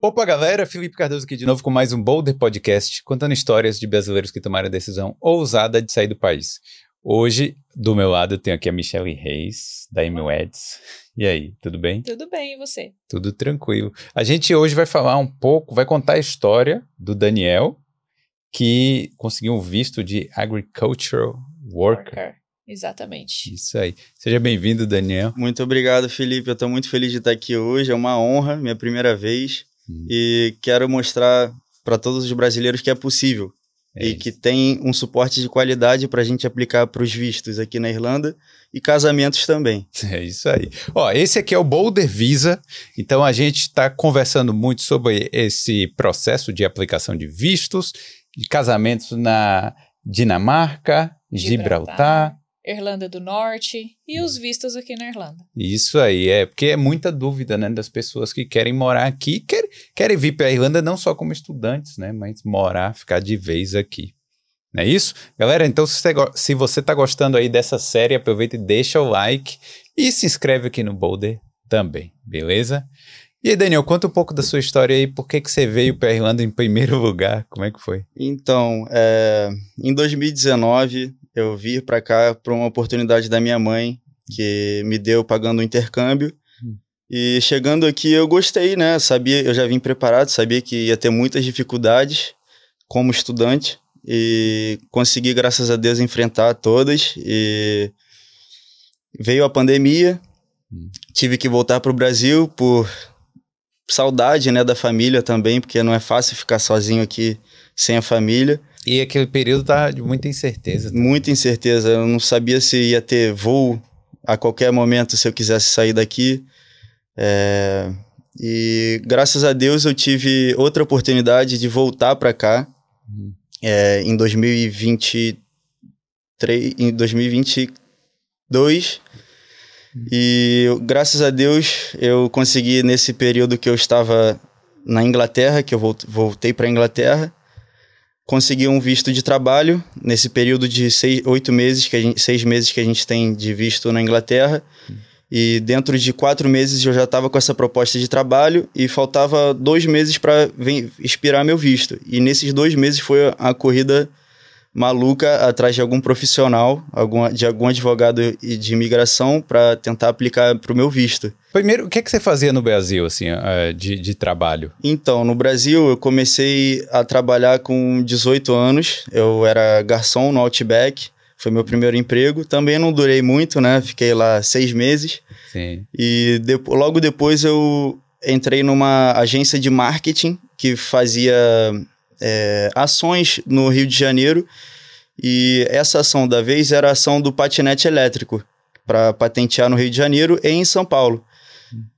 Opa, galera, Felipe Cardoso aqui de novo com mais um Boulder Podcast, contando histórias de brasileiros que tomaram a decisão ousada de sair do país. Hoje, do meu lado, eu tenho aqui a Michelle Reis, da Eds. E aí, tudo bem? Tudo bem, e você? Tudo tranquilo. A gente hoje vai falar um pouco, vai contar a história do Daniel, que conseguiu um visto de Agricultural Worker. Worker. Exatamente. Isso aí. Seja bem-vindo, Daniel. Muito obrigado, Felipe. Eu estou muito feliz de estar aqui hoje. É uma honra, minha primeira vez. Hum. E quero mostrar para todos os brasileiros que é possível. É e isso. que tem um suporte de qualidade para a gente aplicar para os vistos aqui na Irlanda e casamentos também. É isso aí. Ó, esse aqui é o Boulder Visa. Então a gente está conversando muito sobre esse processo de aplicação de vistos, de casamentos na Dinamarca, Gibraltar, Gibraltar Irlanda do Norte e os vistos aqui na Irlanda. Isso aí, é, porque é muita dúvida, né, das pessoas que querem morar aqui, quer, querem vir para a Irlanda não só como estudantes, né, mas morar, ficar de vez aqui. Não é isso? Galera, então se você, se você tá gostando aí dessa série, aproveita e deixa o like e se inscreve aqui no Boulder também, beleza? E aí, Daniel, conta um pouco da sua história aí, por que, que você veio para a Irlanda em primeiro lugar, como é que foi? Então, é, em 2019, eu vim para cá por uma oportunidade da minha mãe, que me deu pagando o intercâmbio. Hum. E chegando aqui eu gostei, né? Sabia, eu já vim preparado, sabia que ia ter muitas dificuldades como estudante e consegui, graças a Deus, enfrentar todas. E veio a pandemia, hum. tive que voltar para o Brasil por saudade, né, da família também, porque não é fácil ficar sozinho aqui sem a família. E aquele período tá de muita incerteza. Também. Muita incerteza. Eu não sabia se ia ter voo a qualquer momento se eu quisesse sair daqui. É... E graças a Deus eu tive outra oportunidade de voltar para cá uhum. é, em 2023, em 2022. Uhum. E graças a Deus eu consegui nesse período que eu estava na Inglaterra, que eu voltei para a Inglaterra, consegui um visto de trabalho nesse período de seis, oito meses, que gente, seis meses que a gente tem de visto na Inglaterra. E dentro de quatro meses eu já estava com essa proposta de trabalho e faltava dois meses para expirar meu visto. E nesses dois meses foi a corrida maluca atrás de algum profissional, algum, de algum advogado de imigração para tentar aplicar para o meu visto. Primeiro, o que, é que você fazia no Brasil, assim, eh, de, de trabalho? Então, no Brasil, eu comecei a trabalhar com 18 anos. Eu era garçom no Outback. Foi meu primeiro emprego. Também não durei muito, né? Fiquei lá seis meses. Sim. E de, logo depois eu entrei numa agência de marketing que fazia é, ações no Rio de Janeiro. E essa ação da vez era a ação do patinete elétrico para patentear no Rio de Janeiro e em São Paulo.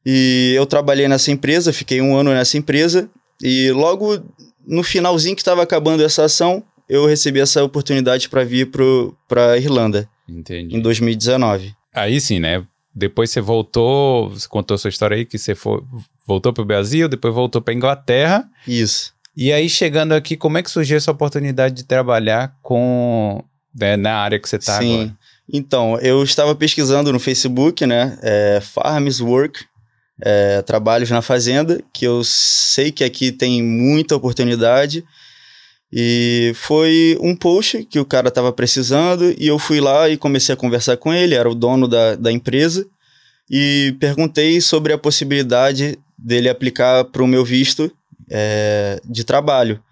E eu trabalhei nessa empresa, fiquei um ano nessa empresa, e logo no finalzinho que estava acabando essa ação, eu recebi essa oportunidade para vir para Irlanda. Entendi. Em 2019. Aí sim, né? Depois você voltou, você contou sua história aí que você foi, voltou para o Brasil, depois voltou para Inglaterra. Isso. E aí chegando aqui, como é que surgiu essa oportunidade de trabalhar com né, na área que você está agora? Então, eu estava pesquisando no Facebook, né? É, Farms Work, é, trabalhos na fazenda, que eu sei que aqui tem muita oportunidade. E foi um post que o cara estava precisando, e eu fui lá e comecei a conversar com ele, era o dono da, da empresa, e perguntei sobre a possibilidade dele aplicar para o meu visto é, de trabalho.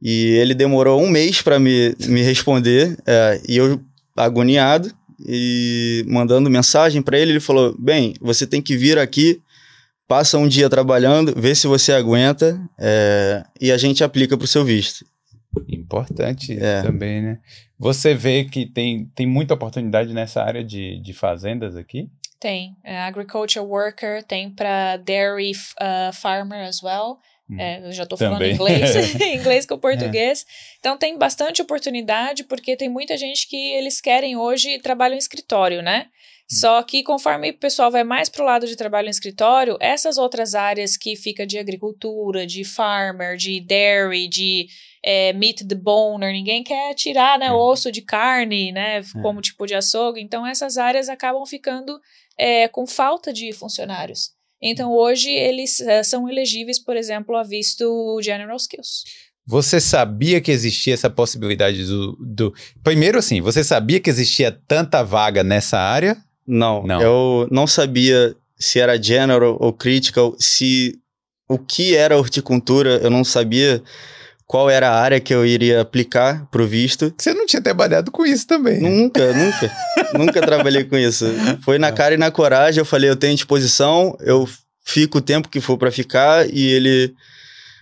E ele demorou um mês para me, me responder, é, e eu agoniado e mandando mensagem para ele, ele falou: "Bem, você tem que vir aqui, passa um dia trabalhando, vê se você aguenta é, e a gente aplica para o seu visto." Importante é. também, né? Você vê que tem, tem muita oportunidade nessa área de, de fazendas aqui? Tem. É, agriculture worker, tem para dairy uh, farmer as well. Hum. É, eu já estou falando inglês, inglês com português. É. Então tem bastante oportunidade, porque tem muita gente que eles querem hoje trabalho em escritório, né? Hum. Só que conforme o pessoal vai mais para o lado de trabalho em escritório, essas outras áreas que fica de agricultura, de farmer, de dairy, de é, meat deboner, ninguém quer tirar né, é. osso de carne, né? É. Como tipo de açougue. Então essas áreas acabam ficando é, com falta de funcionários. Então, hoje, eles uh, são elegíveis, por exemplo, a visto General Skills. Você sabia que existia essa possibilidade do, do. Primeiro, assim, você sabia que existia tanta vaga nessa área? Não, não. eu não sabia se era general ou critical, se o que era horticultura, eu não sabia qual era a área que eu iria aplicar pro visto. Você não tinha trabalhado com isso também? Nunca, nunca. nunca trabalhei com isso. Foi na cara e na coragem, eu falei, eu tenho disposição, eu fico o tempo que for para ficar e ele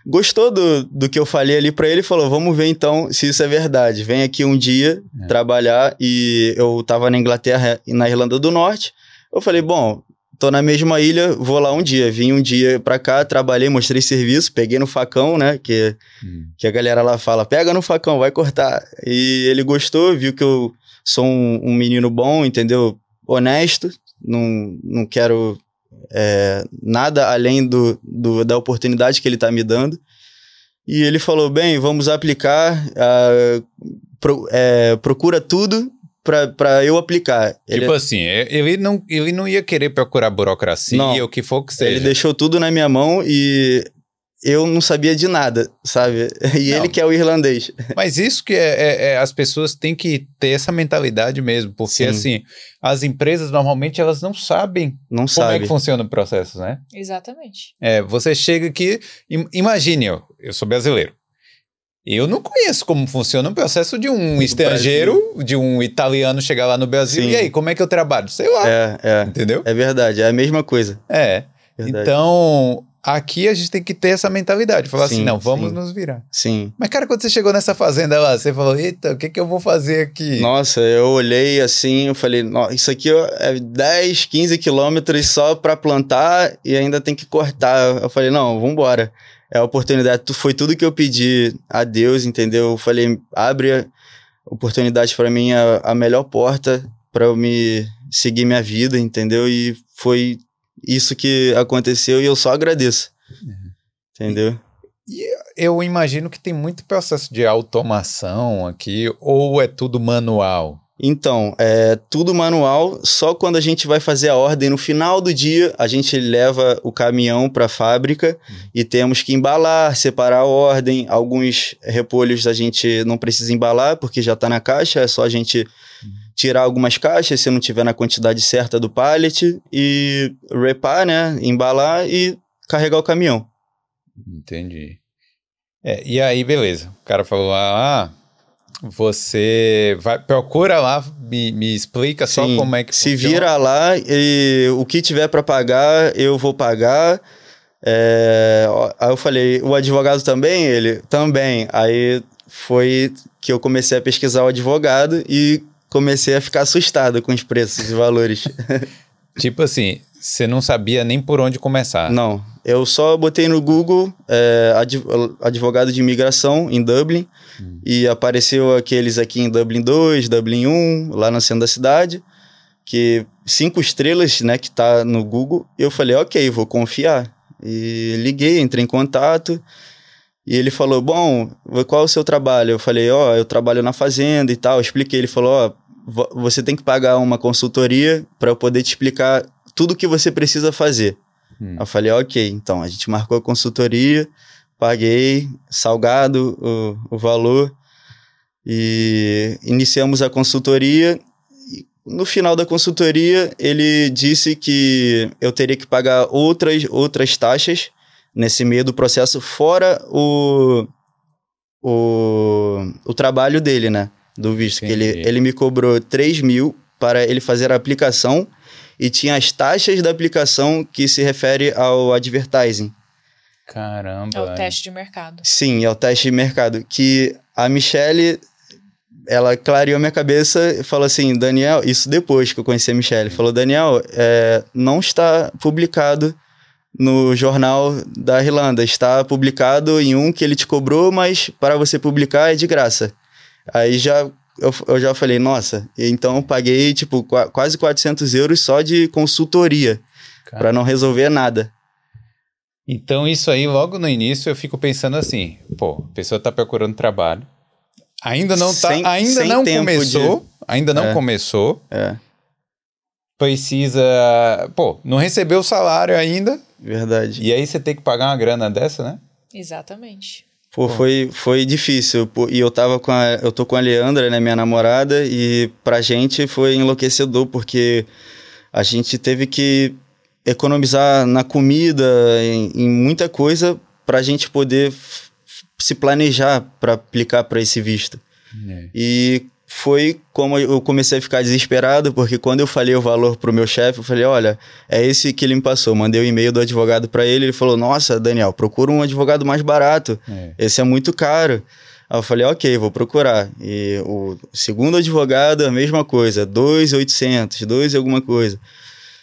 gostou do, do que eu falei ali para ele e falou: Vamos ver então se isso é verdade. Vem aqui um dia é. trabalhar. E eu tava na Inglaterra e na Irlanda do Norte. Eu falei: Bom, tô na mesma ilha, vou lá um dia. Vim um dia pra cá, trabalhei, mostrei serviço, peguei no facão, né? Que, hum. que a galera lá fala: Pega no facão, vai cortar. E ele gostou, viu que eu sou um, um menino bom, entendeu? Honesto, não, não quero é, nada além do, do, da oportunidade que ele está me dando. E ele falou: bem, vamos aplicar, uh, pro, é, procura tudo para eu aplicar. Tipo ele, assim, ele não, ele não ia querer procurar burocracia ou o que for que seja. Ele deixou tudo na minha mão e eu não sabia de nada, sabe? E não, ele que é o irlandês. Mas isso que é, é, é, as pessoas têm que ter essa mentalidade mesmo, porque Sim. assim, as empresas normalmente elas não sabem não como sabe. é que funciona o processo, né? Exatamente. É, você chega aqui, imagine, eu, eu sou brasileiro. Eu não conheço como funciona o processo de um estrangeiro, Brasil. de um italiano chegar lá no Brasil. Sim. E aí, como é que eu trabalho? Sei lá. É, é. Entendeu? É verdade, é a mesma coisa. É. Verdade. Então, aqui a gente tem que ter essa mentalidade. Falar assim, sim, assim, não, vamos sim. nos virar. Sim. Mas, cara, quando você chegou nessa fazenda lá, você falou, eita, o que, que eu vou fazer aqui? Nossa, eu olhei assim, eu falei, isso aqui é 10, 15 quilômetros só para plantar e ainda tem que cortar. Eu falei, não, vambora. É a oportunidade, foi tudo que eu pedi a Deus, entendeu? Eu falei, abre a oportunidade para mim, a, a melhor porta para eu me seguir minha vida, entendeu? E foi isso que aconteceu e eu só agradeço. Uhum. Entendeu? E eu imagino que tem muito processo de automação aqui, ou é tudo manual? Então, é tudo manual, só quando a gente vai fazer a ordem no final do dia, a gente leva o caminhão para a fábrica uhum. e temos que embalar, separar a ordem. Alguns repolhos a gente não precisa embalar porque já está na caixa, é só a gente tirar algumas caixas se não tiver na quantidade certa do pallet e repar, né, embalar e carregar o caminhão. Entendi. É, e aí, beleza. O cara falou: ah, você vai, procura lá, me, me explica Sim, só como é que se funciona. vira lá e o que tiver para pagar, eu vou pagar. É, aí eu falei, o advogado também? Ele, também. Aí foi que eu comecei a pesquisar o advogado e comecei a ficar assustado com os preços e valores. tipo assim, você não sabia nem por onde começar. Não, eu só botei no Google é, advogado de imigração em Dublin hum. e apareceu aqueles aqui em Dublin 2, Dublin 1, lá no centro da cidade, que cinco estrelas, né, que tá no Google. Eu falei, ok, vou confiar. E liguei, entrei em contato e ele falou, bom, qual é o seu trabalho? Eu falei, ó, oh, eu trabalho na fazenda e tal. Eu expliquei, ele falou, ó, oh, você tem que pagar uma consultoria para eu poder te explicar tudo o que você precisa fazer. Hum. Eu falei, ok, então a gente marcou a consultoria, paguei, salgado o, o valor e iniciamos a consultoria. No final da consultoria, ele disse que eu teria que pagar outras, outras taxas nesse meio do processo, fora o, o, o trabalho dele, né? do visto, Entendi. que ele, ele me cobrou 3 mil para ele fazer a aplicação e tinha as taxas da aplicação que se refere ao advertising. Caramba. É o teste de mercado. Sim, é o teste de mercado. Que a Michelle, ela clareou minha cabeça e falou assim: Daniel, isso depois que eu conheci a Michelle, falou: Daniel, é, não está publicado no jornal da Irlanda, está publicado em um que ele te cobrou, mas para você publicar é de graça. Aí já eu, eu já falei, nossa, então eu paguei tipo qu quase 400 euros só de consultoria para não resolver nada. Então isso aí logo no início eu fico pensando assim, pô, a pessoa tá procurando trabalho, ainda não tá, sem, ainda sem não começou, de... ainda não é. começou. É. Precisa, pô, não recebeu o salário ainda, Verdade. E aí você tem que pagar uma grana dessa, né? Exatamente. Pô, foi, foi difícil. Pô, e eu tava com a. Eu tô com a Leandra, né, minha namorada, e pra gente foi enlouquecedor, porque a gente teve que economizar na comida, em, em muita coisa, pra gente poder se planejar para aplicar para esse visto. É. E foi como eu comecei a ficar desesperado, porque quando eu falei o valor pro meu chefe, eu falei: olha, é esse que ele me passou. Mandei o um e-mail do advogado para ele, ele falou: nossa, Daniel, procura um advogado mais barato. É. Esse é muito caro. Aí eu falei: ok, vou procurar. E o segundo advogado, a mesma coisa: 2,800, 2 e alguma coisa.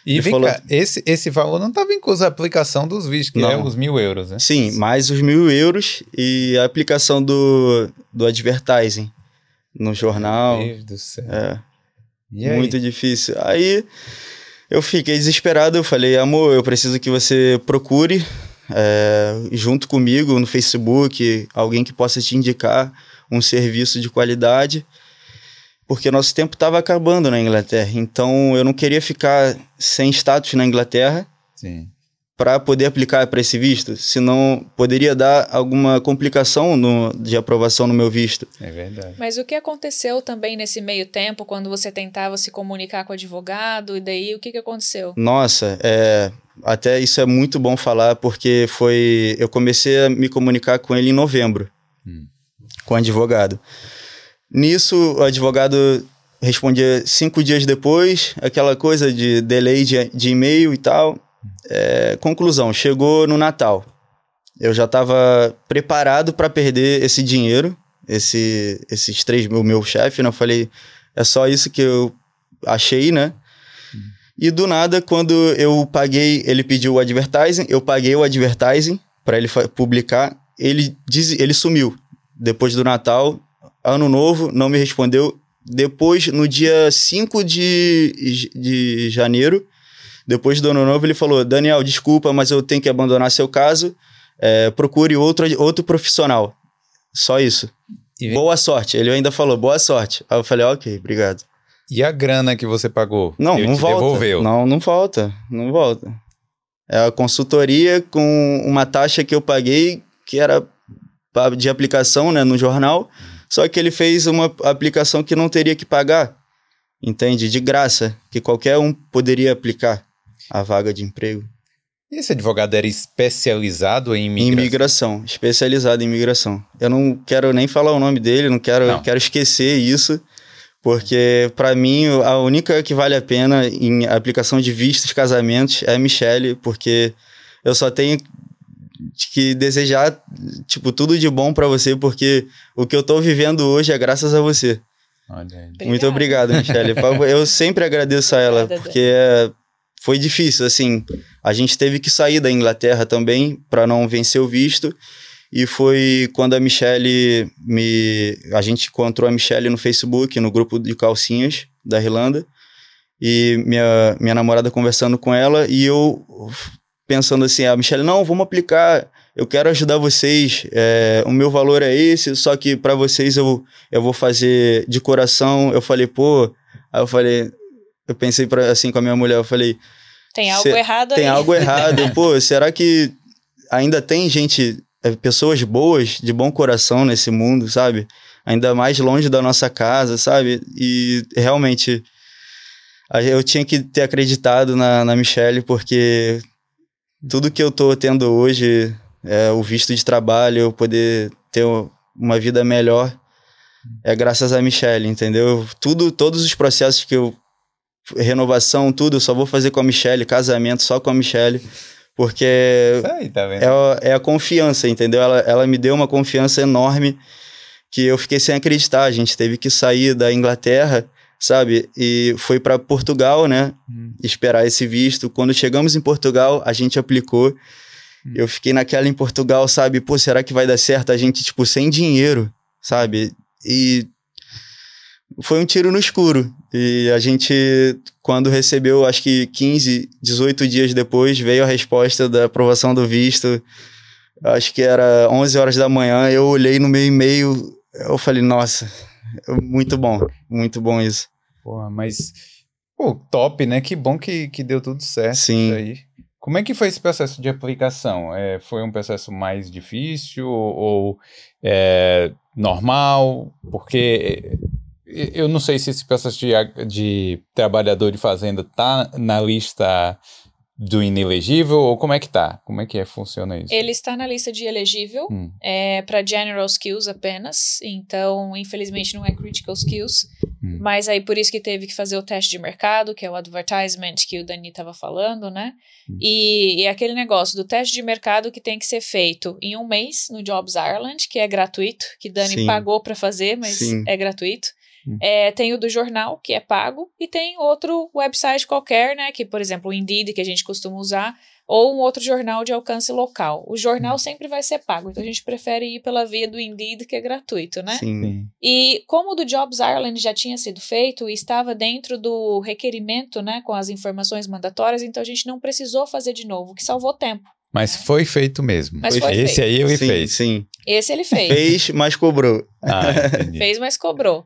E vem falou... cá, esse, esse valor não estava incluso a aplicação dos vistos, que é não. é os mil euros, né? Sim, mais os mil euros e a aplicação do, do advertising no jornal. Meu Deus do céu. É. Muito difícil. Aí eu fiquei desesperado, eu falei, amor, eu preciso que você procure é, junto comigo no Facebook alguém que possa te indicar um serviço de qualidade porque nosso tempo estava acabando na Inglaterra. Então eu não queria ficar sem status na Inglaterra para poder aplicar para esse visto, senão poderia dar alguma complicação no, de aprovação no meu visto. É verdade. Mas o que aconteceu também nesse meio tempo, quando você tentava se comunicar com o advogado, e daí o que, que aconteceu? Nossa, é, até isso é muito bom falar, porque foi. Eu comecei a me comunicar com ele em novembro, hum. com o advogado. Nisso, o advogado respondia cinco dias depois, aquela coisa de delay de, de e-mail e tal. É, conclusão, chegou no Natal. Eu já estava preparado para perder esse dinheiro, esse, esses três mil, meu chefe, né? Eu falei, é só isso que eu achei, né? E do nada, quando eu paguei, ele pediu o advertising, eu paguei o advertising para ele publicar, ele, diz, ele sumiu. Depois do Natal, Ano Novo, não me respondeu. Depois, no dia 5 de, de janeiro, depois do Ano Novo, ele falou: Daniel, desculpa, mas eu tenho que abandonar seu caso. É, procure outro, outro profissional. Só isso. E... Boa sorte. Ele ainda falou: boa sorte. Aí eu falei: ok, obrigado. E a grana que você pagou? Não, Ele não volta. Devolveu. Não, não volta. Não volta. É a consultoria com uma taxa que eu paguei, que era de aplicação né, no jornal. Só que ele fez uma aplicação que não teria que pagar, entende? De graça, que qualquer um poderia aplicar a vaga de emprego. E esse advogado era especializado em imigração? Imigração, especializado em imigração. Eu não quero nem falar o nome dele, não quero, não. quero esquecer isso, porque para mim a única que vale a pena em aplicação de vistos, casamentos é a Michelle, porque eu só tenho que desejar, tipo, tudo de bom para você, porque o que eu tô vivendo hoje é graças a você. Olha Muito obrigado, Michelle. eu sempre agradeço a ela, porque é, foi difícil, assim. A gente teve que sair da Inglaterra também para não vencer o visto. E foi quando a Michelle me. A gente encontrou a Michelle no Facebook, no grupo de calcinhas da Irlanda. E minha, minha namorada conversando com ela. E eu pensando assim, a Michelle, não, vamos aplicar, eu quero ajudar vocês, é, o meu valor é esse, só que para vocês eu, eu vou fazer de coração. Eu falei, pô, aí eu falei, eu pensei pra, assim com a minha mulher, eu falei... Tem algo errado Tem aí. algo errado, pô, será que ainda tem gente, é, pessoas boas, de bom coração nesse mundo, sabe? Ainda mais longe da nossa casa, sabe? E realmente eu tinha que ter acreditado na, na Michelle, porque tudo que eu tô tendo hoje, é, o visto de trabalho, eu poder ter uma vida melhor, é graças a Michelle, entendeu? Tudo, todos os processos que eu renovação, tudo, eu só vou fazer com a Michelle, casamento só com a Michelle, porque Aí, tá é, é, a confiança, entendeu? Ela, ela me deu uma confiança enorme que eu fiquei sem acreditar. A gente teve que sair da Inglaterra sabe? E foi para Portugal, né? Hum. Esperar esse visto. Quando chegamos em Portugal, a gente aplicou. Hum. Eu fiquei naquela em Portugal, sabe? Pô, será que vai dar certo? A gente, tipo, sem dinheiro, sabe? E foi um tiro no escuro. E a gente, quando recebeu, acho que 15, 18 dias depois, veio a resposta da aprovação do visto. Acho que era 11 horas da manhã. Eu olhei no meu e-mail, eu falei, nossa, muito bom, muito bom isso. Porra, mas. Pô, top, né? Que bom que, que deu tudo certo. Sim. Aí. Como é que foi esse processo de aplicação? É, foi um processo mais difícil ou é, normal? Porque eu não sei se esse processo de, de trabalhador de fazenda está na lista do inelegível ou como é que tá? Como é que é, funciona isso? Ele está na lista de elegível, hum. é para general skills apenas, então infelizmente não é critical skills, hum. mas aí por isso que teve que fazer o teste de mercado, que é o advertisement que o Dani estava falando, né? Hum. E, e aquele negócio do teste de mercado que tem que ser feito em um mês no Jobs Ireland, que é gratuito, que Dani Sim. pagou para fazer, mas Sim. é gratuito. Hum. É, tem o do jornal, que é pago, e tem outro website qualquer, né? Que, por exemplo, o Indeed, que a gente costuma usar, ou um outro jornal de alcance local. O jornal hum. sempre vai ser pago, então a gente prefere ir pela via do Indeed, que é gratuito, né? Sim. E como o do Jobs Ireland já tinha sido feito e estava dentro do requerimento, né, com as informações mandatórias, então a gente não precisou fazer de novo, o que salvou tempo. Mas foi feito mesmo. Mas foi Esse feito. aí ele sim, fez. Sim. Esse ele fez. Fez, mas cobrou. Ah, fez, mas cobrou.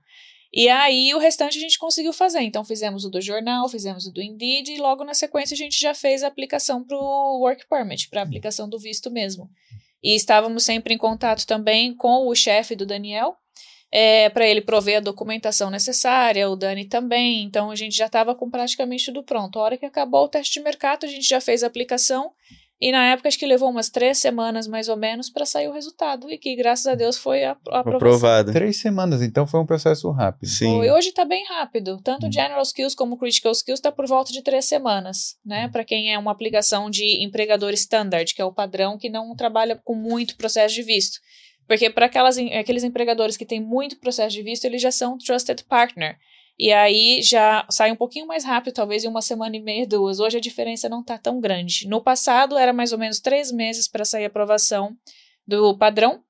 E aí o restante a gente conseguiu fazer. Então fizemos o do jornal, fizemos o do Indeed e logo na sequência a gente já fez a aplicação para o Work Permit, para a aplicação do visto mesmo. E estávamos sempre em contato também com o chefe do Daniel, é, para ele prover a documentação necessária, o Dani também. Então a gente já estava com praticamente tudo pronto. A hora que acabou o teste de mercado, a gente já fez a aplicação e na época acho que levou umas três semanas mais ou menos para sair o resultado. E que graças a Deus foi a, a aprovado. Três semanas, então foi um processo rápido. Sim. E hoje está bem rápido. Tanto hum. General Skills como Critical Skills está por volta de três semanas, né? Hum. Para quem é uma aplicação de empregador standard, que é o padrão que não trabalha com muito processo de visto. Porque para aqueles empregadores que têm muito processo de visto, eles já são Trusted Partner. E aí já sai um pouquinho mais rápido, talvez em uma semana e meia, duas. Hoje a diferença não está tão grande. No passado era mais ou menos três meses para sair a aprovação do padrão,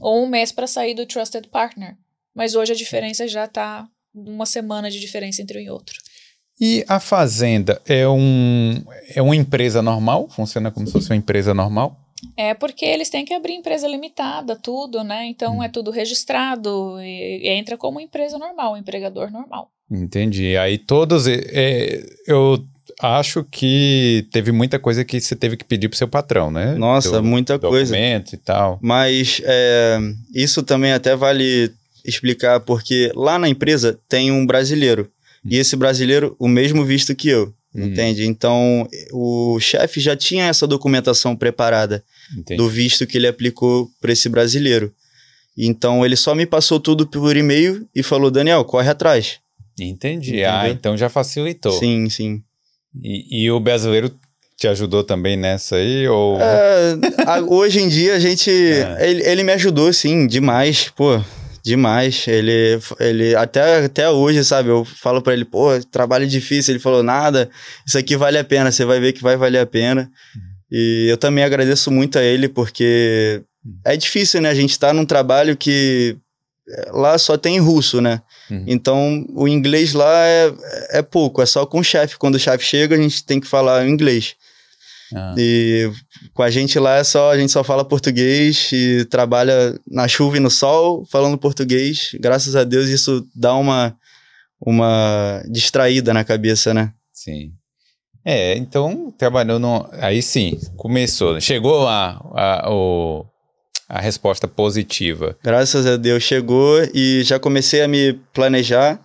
ou um mês para sair do Trusted Partner. Mas hoje a diferença já está uma semana de diferença entre um e outro. E a Fazenda é, um, é uma empresa normal? Funciona como se fosse uma empresa normal? É porque eles têm que abrir empresa limitada, tudo, né? Então hum. é tudo registrado e, e, entra como empresa normal, um empregador normal. Entendi. Aí todos. É, eu acho que teve muita coisa que você teve que pedir pro seu patrão, né? Nossa, muita coisa. e tal. Mas é, isso também até vale explicar, porque lá na empresa tem um brasileiro. Hum. E esse brasileiro, o mesmo visto que eu. Hum. Entende? Então, o chefe já tinha essa documentação preparada Entendi. do visto que ele aplicou para esse brasileiro. Então, ele só me passou tudo por e-mail e falou: Daniel, corre atrás. Entendi. Entendeu? Ah, então já facilitou. Sim, sim. E, e o brasileiro te ajudou também nessa aí? Ou... É, a, hoje em dia a gente. É. Ele, ele me ajudou, sim, demais. Pô, Demais. Ele, ele até, até hoje, sabe? Eu falo para ele, pô, trabalho difícil. Ele falou, nada, isso aqui vale a pena, você vai ver que vai valer a pena. Uhum. E eu também agradeço muito a ele, porque é difícil, né? A gente tá num trabalho que é, lá só tem russo, né? Uhum. Então, o inglês lá é, é pouco, é só com o chefe. Quando o chefe chega, a gente tem que falar inglês. Ah. E com a gente lá é só, a gente só fala português e trabalha na chuva e no sol falando português. Graças a Deus isso dá uma, uma distraída na cabeça, né? Sim. É, então trabalhou no. Aí sim, começou. Chegou a, a, a resposta positiva. Graças a Deus chegou e já comecei a me planejar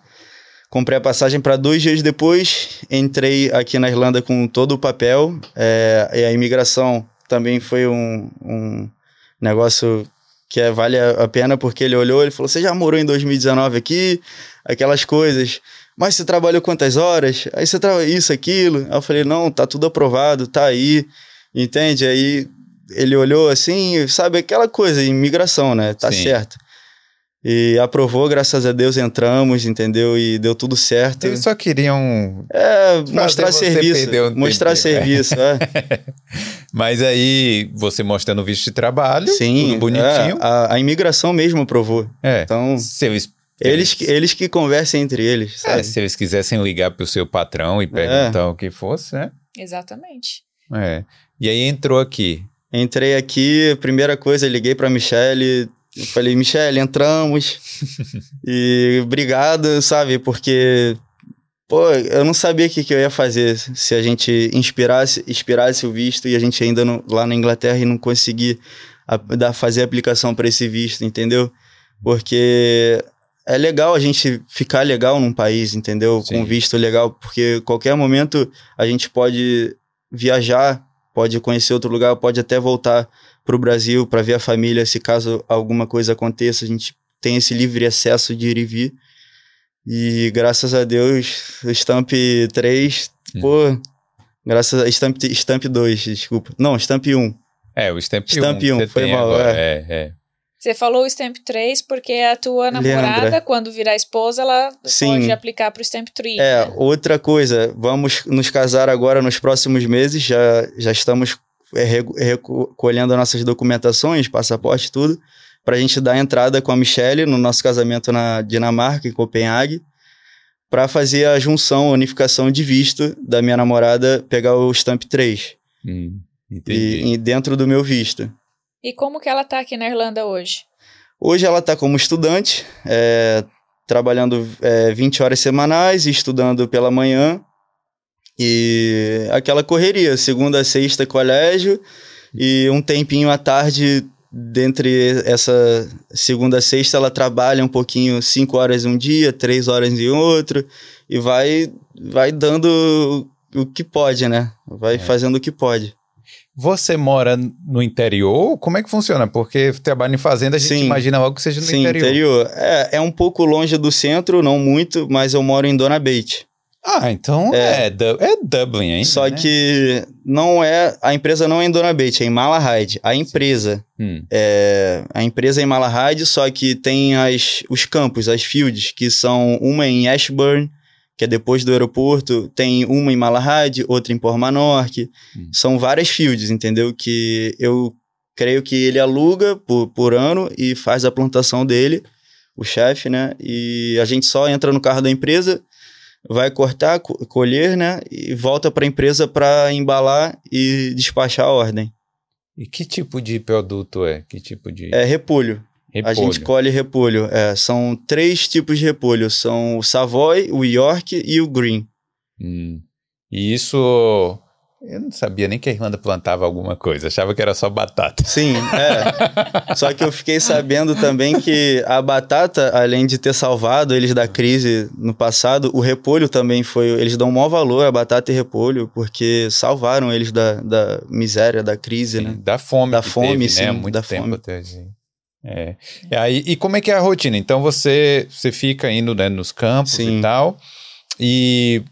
Comprei a passagem para dois dias depois. Entrei aqui na Irlanda com todo o papel. É, e a imigração também foi um, um negócio que é, vale a pena, porque ele olhou e falou: Você já morou em 2019 aqui? Aquelas coisas. Mas você trabalhou quantas horas? Aí você trabalhou isso, aquilo. Aí eu falei: Não, tá tudo aprovado, tá aí. Entende? Aí ele olhou assim, sabe aquela coisa, imigração, né? Tá Sim. certo. E aprovou, graças a Deus entramos, entendeu? E deu tudo certo. Eles só queriam. É, mostrar serviço. Um mostrar serviço, é. Mas aí, você mostrando o visto de trabalho, Sim, tudo bonitinho. É, a, a, imigração mesmo aprovou. É. Então. Se eles eles, eles que conversem entre eles. É, se eles quisessem ligar para o seu patrão e perguntar é. o que fosse, né? Exatamente. É. E aí entrou aqui. Entrei aqui, primeira coisa, liguei para Michelle, falei, Michelle, entramos. e obrigado, sabe? Porque Pô, eu não sabia o que, que eu ia fazer se a gente inspirasse, inspirasse o visto e a gente ainda não, lá na Inglaterra e não conseguir a, dar, fazer a aplicação para esse visto, entendeu? Porque é legal a gente ficar legal num país, entendeu? Sim. Com visto legal, porque qualquer momento a gente pode viajar, pode conhecer outro lugar, pode até voltar para o Brasil para ver a família se caso alguma coisa aconteça. A gente tem esse livre acesso de ir e vir. E graças a Deus, o Stamp 3, hum. pô, graças a Stamp, Stamp 2, desculpa. Não, Stamp 1. É, o Stamp, Stamp 1. 1 foi mal, agora, é. é, é. Você falou o Stamp 3 porque a tua namorada, Leandra. quando virar esposa, ela Sim. pode aplicar para o Stamp 3. É, né? outra coisa, vamos nos casar agora nos próximos meses, já, já estamos é, recolhendo nossas documentações, passaporte, tudo para a gente dar entrada com a Michelle no nosso casamento na Dinamarca, em Copenhague, para fazer a junção, a unificação de visto da minha namorada pegar o Stamp 3. Hum, e, e, dentro do meu visto. E como que ela está aqui na Irlanda hoje? Hoje ela está como estudante, é, trabalhando é, 20 horas semanais e estudando pela manhã. E aquela correria, segunda a sexta colégio e um tempinho à tarde dentre essa segunda a sexta, ela trabalha um pouquinho, cinco horas um dia, três horas em outro, e vai, vai dando o que pode, né? Vai é. fazendo o que pode. Você mora no interior? Como é que funciona? Porque trabalho em fazenda, a gente sim, imagina algo que seja no sim, interior. interior. É, é um pouco longe do centro, não muito, mas eu moro em Dona Bate. Ah, então é, é, é Dublin ainda, Só né? que não é... A empresa não é em Donabate, é em Malahide. A empresa hum. é... A empresa é em Malahide, só que tem as, os campos, as fields, que são uma em Ashburn, que é depois do aeroporto, tem uma em Malahide, outra em Portmanorque. Hum. São várias fields, entendeu? Que eu creio que ele aluga por, por ano e faz a plantação dele, o chefe, né? E a gente só entra no carro da empresa vai cortar, colher, né? E volta para a empresa para embalar e despachar a ordem. E que tipo de produto é? Que tipo de. É repolho. Repolho. A gente colhe repolho. É, são três tipos de repolho: são o Savoy, o York e o Green. Hum. E isso eu não sabia nem que a Irlanda plantava alguma coisa, achava que era só batata. Sim, é. só que eu fiquei sabendo também que a batata, além de ter salvado eles da crise no passado, o repolho também foi. Eles dão maior valor a batata e repolho, porque salvaram eles da, da miséria, da crise, sim, né? Da fome. Da fome, teve, sim. Né? Muito da tempo fome. até, assim. É. E, aí, e como é que é a rotina? Então você, você fica indo né, nos campos sim. e tal. E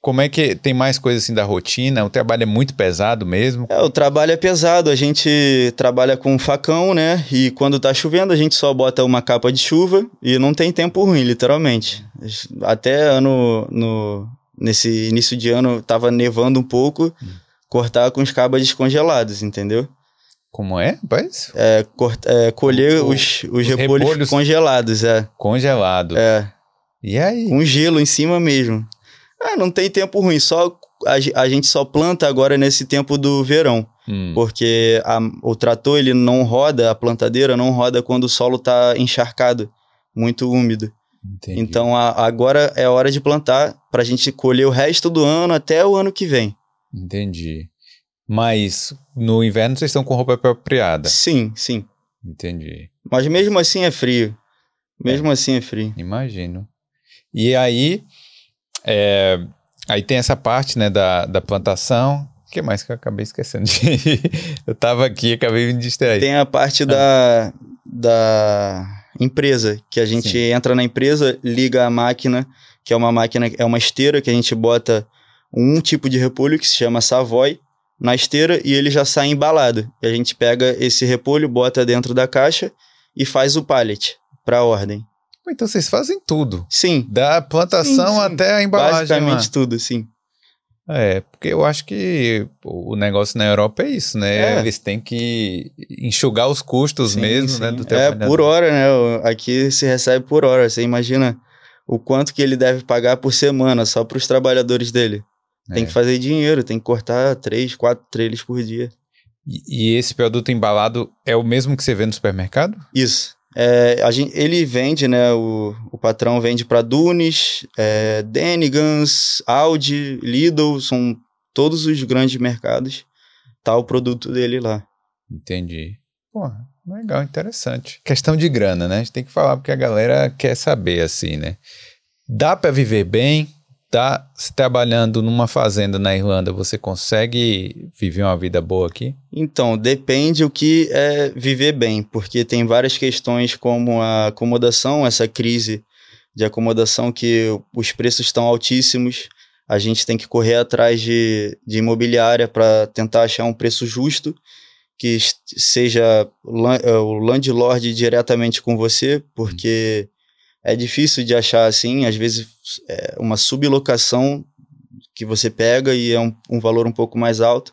como é que tem mais coisa assim da rotina? O trabalho é muito pesado mesmo? É, o trabalho é pesado. A gente trabalha com facão, né? E quando tá chovendo, a gente só bota uma capa de chuva e não tem tempo ruim, literalmente. Até ano no nesse início de ano tava nevando um pouco, hum. cortar com os cabos descongelados, entendeu? Como é, rapaz? É, é colher o, os, os, os repolhos, repolhos, congelados, é. Congelado. É. E aí? Com gelo em cima mesmo. Ah, não tem tempo ruim, só a, a gente só planta agora nesse tempo do verão. Hum. Porque a, o trator ele não roda, a plantadeira não roda quando o solo está encharcado, muito úmido. Entendi. Então a, agora é hora de plantar para a gente colher o resto do ano até o ano que vem. Entendi. Mas no inverno vocês estão com roupa apropriada? Sim, sim. Entendi. Mas mesmo assim é frio. Mesmo é. assim é frio. Imagino. E aí, é, aí tem essa parte, né, da, da plantação. O que mais que eu acabei esquecendo? De... eu tava aqui acabei me distrair. Tem a parte ah. da, da empresa, que a gente Sim. entra na empresa, liga a máquina, que é uma máquina, é uma esteira que a gente bota um tipo de repolho que se chama Savoy na esteira e ele já sai embalado. E a gente pega esse repolho, bota dentro da caixa e faz o pallet para ordem. Então vocês fazem tudo. Sim. Da plantação sim, sim. até a embalagem. Basicamente lá. tudo, sim. É, porque eu acho que o negócio na Europa é isso, né? É. Eles têm que enxugar os custos sim, mesmo, né? Do é, por hora, né? Aqui se recebe por hora. Você imagina o quanto que ele deve pagar por semana só para os trabalhadores dele. Tem é. que fazer dinheiro, tem que cortar três, quatro trailers por dia. E, e esse produto embalado é o mesmo que você vê no supermercado? Isso. É, a gente, ele vende, né? O, o patrão vende para Dunes, é, Denigans, Audi, Lidl, são todos os grandes mercados. Tá o produto dele lá. Entendi. Porra, legal, interessante. Questão de grana, né? A gente tem que falar porque a galera quer saber, assim, né? Dá para viver bem? Tá se trabalhando numa fazenda na Irlanda, você consegue viver uma vida boa aqui? Então, depende o que é viver bem, porque tem várias questões como a acomodação, essa crise de acomodação que os preços estão altíssimos, a gente tem que correr atrás de, de imobiliária para tentar achar um preço justo que seja é, o landlord diretamente com você, porque é difícil de achar assim, às vezes é uma sublocação que você pega e é um, um valor um pouco mais alto.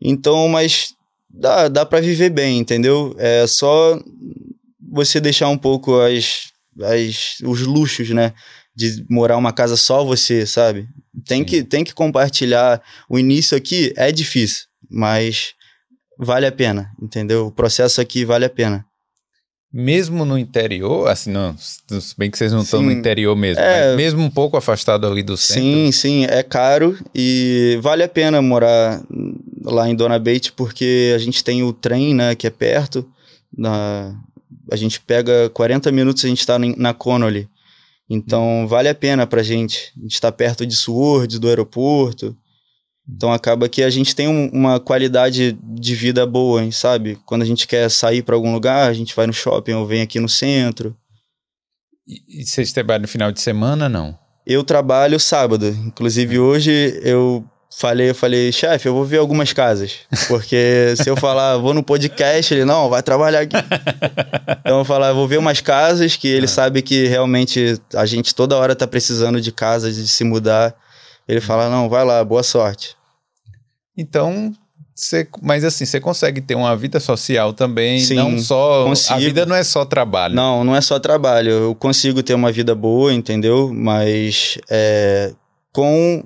Então, mas dá, dá para viver bem, entendeu? É só você deixar um pouco as, as, os luxos, né? De morar uma casa só você, sabe? Tem que, tem que compartilhar. O início aqui é difícil, mas vale a pena, entendeu? O processo aqui vale a pena. Mesmo no interior, assim, não, se bem que vocês não estão no interior mesmo, é, mesmo um pouco afastado ali do centro. Sim, sim, é caro e vale a pena morar lá em Dona Bate porque a gente tem o trem, né, que é perto, na, a gente pega 40 minutos a gente está na Connolly, então vale a pena pra gente, a gente está perto de Swords, do aeroporto, então acaba que a gente tem um, uma qualidade de vida boa, hein, sabe? Quando a gente quer sair para algum lugar, a gente vai no shopping ou vem aqui no centro. E, e vocês trabalham no final de semana, não? Eu trabalho sábado. Inclusive hoje eu falei, eu falei, chefe, eu vou ver algumas casas. Porque se eu falar, vou no podcast, ele, não, vai trabalhar aqui. então eu falar, vou ver umas casas que ele é. sabe que realmente a gente toda hora tá precisando de casas, de se mudar. Ele fala: não, vai lá, boa sorte. Então, você, mas assim, você consegue ter uma vida social também, Sim, não só. Consigo. A vida não é só trabalho. Não, não é só trabalho. Eu consigo ter uma vida boa, entendeu? Mas é, com.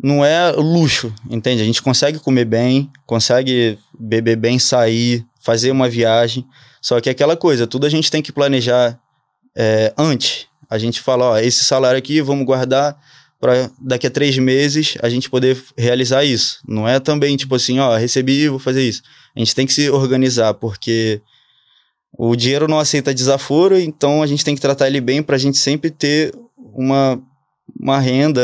Não é luxo, entende? A gente consegue comer bem, consegue beber bem, sair, fazer uma viagem. Só que é aquela coisa, tudo a gente tem que planejar é, antes. A gente fala, ó, esse salário aqui, vamos guardar para daqui a três meses a gente poder realizar isso. Não é também tipo assim, ó, recebi, vou fazer isso. A gente tem que se organizar, porque o dinheiro não aceita desaforo, então a gente tem que tratar ele bem para a gente sempre ter uma, uma renda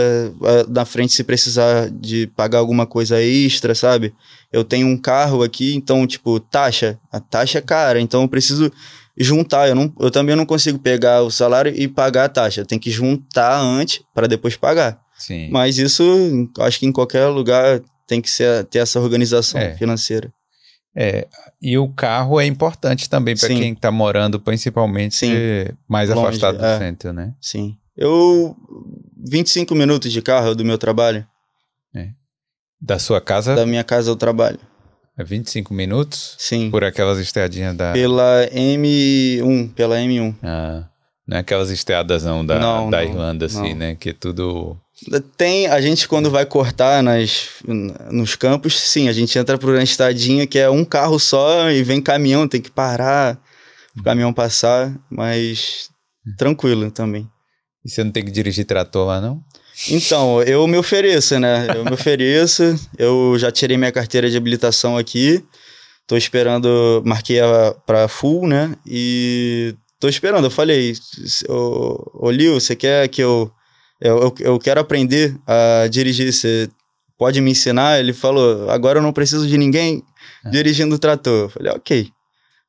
na frente se precisar de pagar alguma coisa extra, sabe? Eu tenho um carro aqui, então, tipo, taxa. A taxa é cara, então eu preciso juntar. Eu, não, eu também não consigo pegar o salário e pagar a taxa. Eu tenho que juntar antes para depois pagar. Sim. Mas isso, acho que em qualquer lugar tem que ser, ter essa organização é. financeira. É, e o carro é importante também para quem está morando, principalmente Sim. mais Longe, afastado do é. centro, né? Sim. Eu. 25 minutos de carro do meu trabalho. É. Da sua casa? Da minha casa ao trabalho. É 25 minutos? Sim. Por aquelas estradinhas da. Pela M1, pela M1. Ah. Não é aquelas estradas não da, não, da não, Irlanda, assim, não. né? Que é tudo. Tem, a gente quando vai cortar nas, nos campos, sim, a gente entra por uma estradinha que é um carro só e vem caminhão, tem que parar, o caminhão passar, mas tranquilo também. E você não tem que dirigir trator lá, não? Então, eu me ofereço, né? Eu me ofereço. Eu já tirei minha carteira de habilitação aqui. Tô esperando, marquei para full, né? E tô esperando. Eu falei, ô, ô Lil, você quer que eu, eu. Eu quero aprender a dirigir. Você pode me ensinar? Ele falou, agora eu não preciso de ninguém é. dirigindo o trator. Eu falei, ok.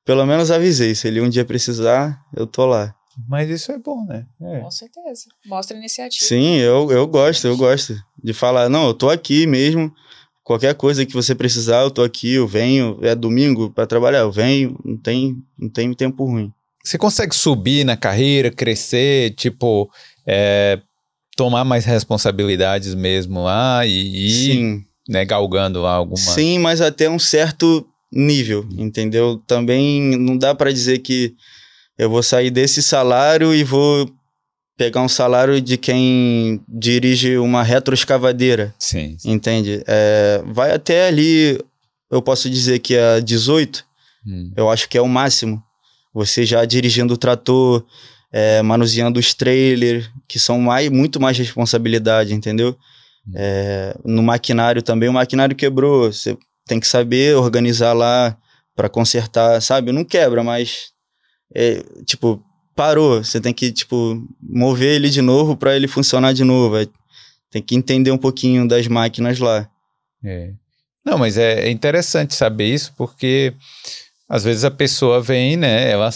Pelo menos avisei. Se ele um dia precisar, eu tô lá. Mas isso é bom, né? É. Com certeza. Mostra iniciativa. Sim, eu, eu gosto, eu gosto de falar, não, eu tô aqui mesmo. Qualquer coisa que você precisar, eu tô aqui, eu venho. É domingo para trabalhar, eu venho. Não tem, não tem tempo ruim. Você consegue subir na carreira, crescer, tipo, é, tomar mais responsabilidades mesmo lá e ir né, galgando lá alguma. Sim, mas até um certo nível, entendeu? Também não dá para dizer que eu vou sair desse salário e vou pegar um salário de quem dirige uma retroescavadeira. Sim. sim. Entende? É, vai até ali, eu posso dizer que é 18, hum. eu acho que é o máximo. você já dirigindo o trator, é, manuseando os trailers, que são mais, muito mais responsabilidade, entendeu? Hum. É, no maquinário também, o maquinário quebrou, você tem que saber organizar lá para consertar, sabe? Não quebra, mas é, tipo, parou, você tem que tipo mover ele de novo para ele funcionar de novo. É, tem que entender um pouquinho das máquinas lá. É. Não, mas é, é interessante saber isso porque às vezes a pessoa vem, né? Ela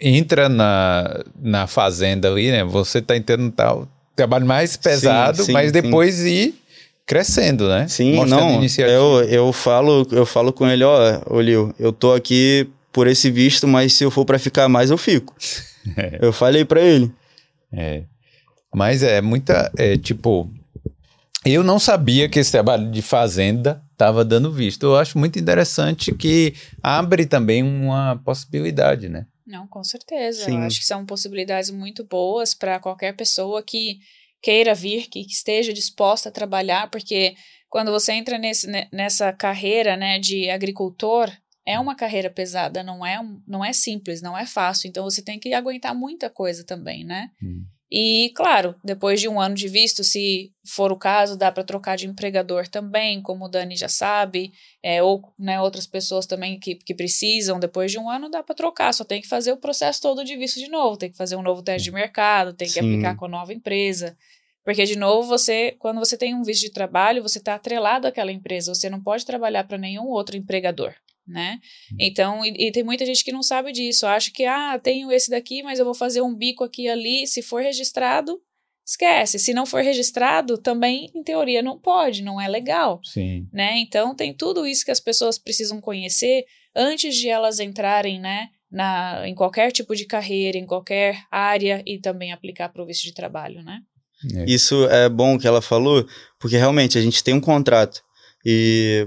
entra na, na fazenda ali, né? Você tá entrando tal trabalho mais pesado, sim, sim, mas depois sim. ir crescendo, né? Sim, Mostrando não. Eu, eu falo, eu falo com ele, ó, Olio, eu tô aqui por esse visto, mas se eu for para ficar mais, eu fico. É. Eu falei para ele. É. Mas é muita, é, tipo, eu não sabia que esse trabalho de fazenda estava dando visto. Eu acho muito interessante que abre também uma possibilidade, né? Não, com certeza. Sim. Eu acho que são possibilidades muito boas para qualquer pessoa que queira vir, que esteja disposta a trabalhar, porque quando você entra nesse, nessa carreira né, de agricultor, é uma carreira pesada, não é, não é simples, não é fácil. Então você tem que aguentar muita coisa também, né? Hum. E, claro, depois de um ano de visto, se for o caso, dá para trocar de empregador também, como o Dani já sabe, é, ou né, outras pessoas também que, que precisam, depois de um ano dá para trocar, só tem que fazer o processo todo de visto de novo, tem que fazer um novo teste de mercado, tem que Sim. aplicar com a nova empresa. Porque, de novo, você, quando você tem um visto de trabalho, você está atrelado àquela empresa, você não pode trabalhar para nenhum outro empregador né? Hum. Então, e, e, tem muita gente que não sabe disso, acha que, ah, tenho esse daqui, mas eu vou fazer um bico aqui ali, se for registrado, esquece. Se não for registrado, também, em teoria, não pode, não é legal, Sim. né? Então, tem tudo isso que as pessoas precisam conhecer antes de elas entrarem, né, na, em qualquer tipo de carreira, em qualquer área e também aplicar para o visto de trabalho, né? É. Isso é bom que ela falou, porque realmente a gente tem um contrato e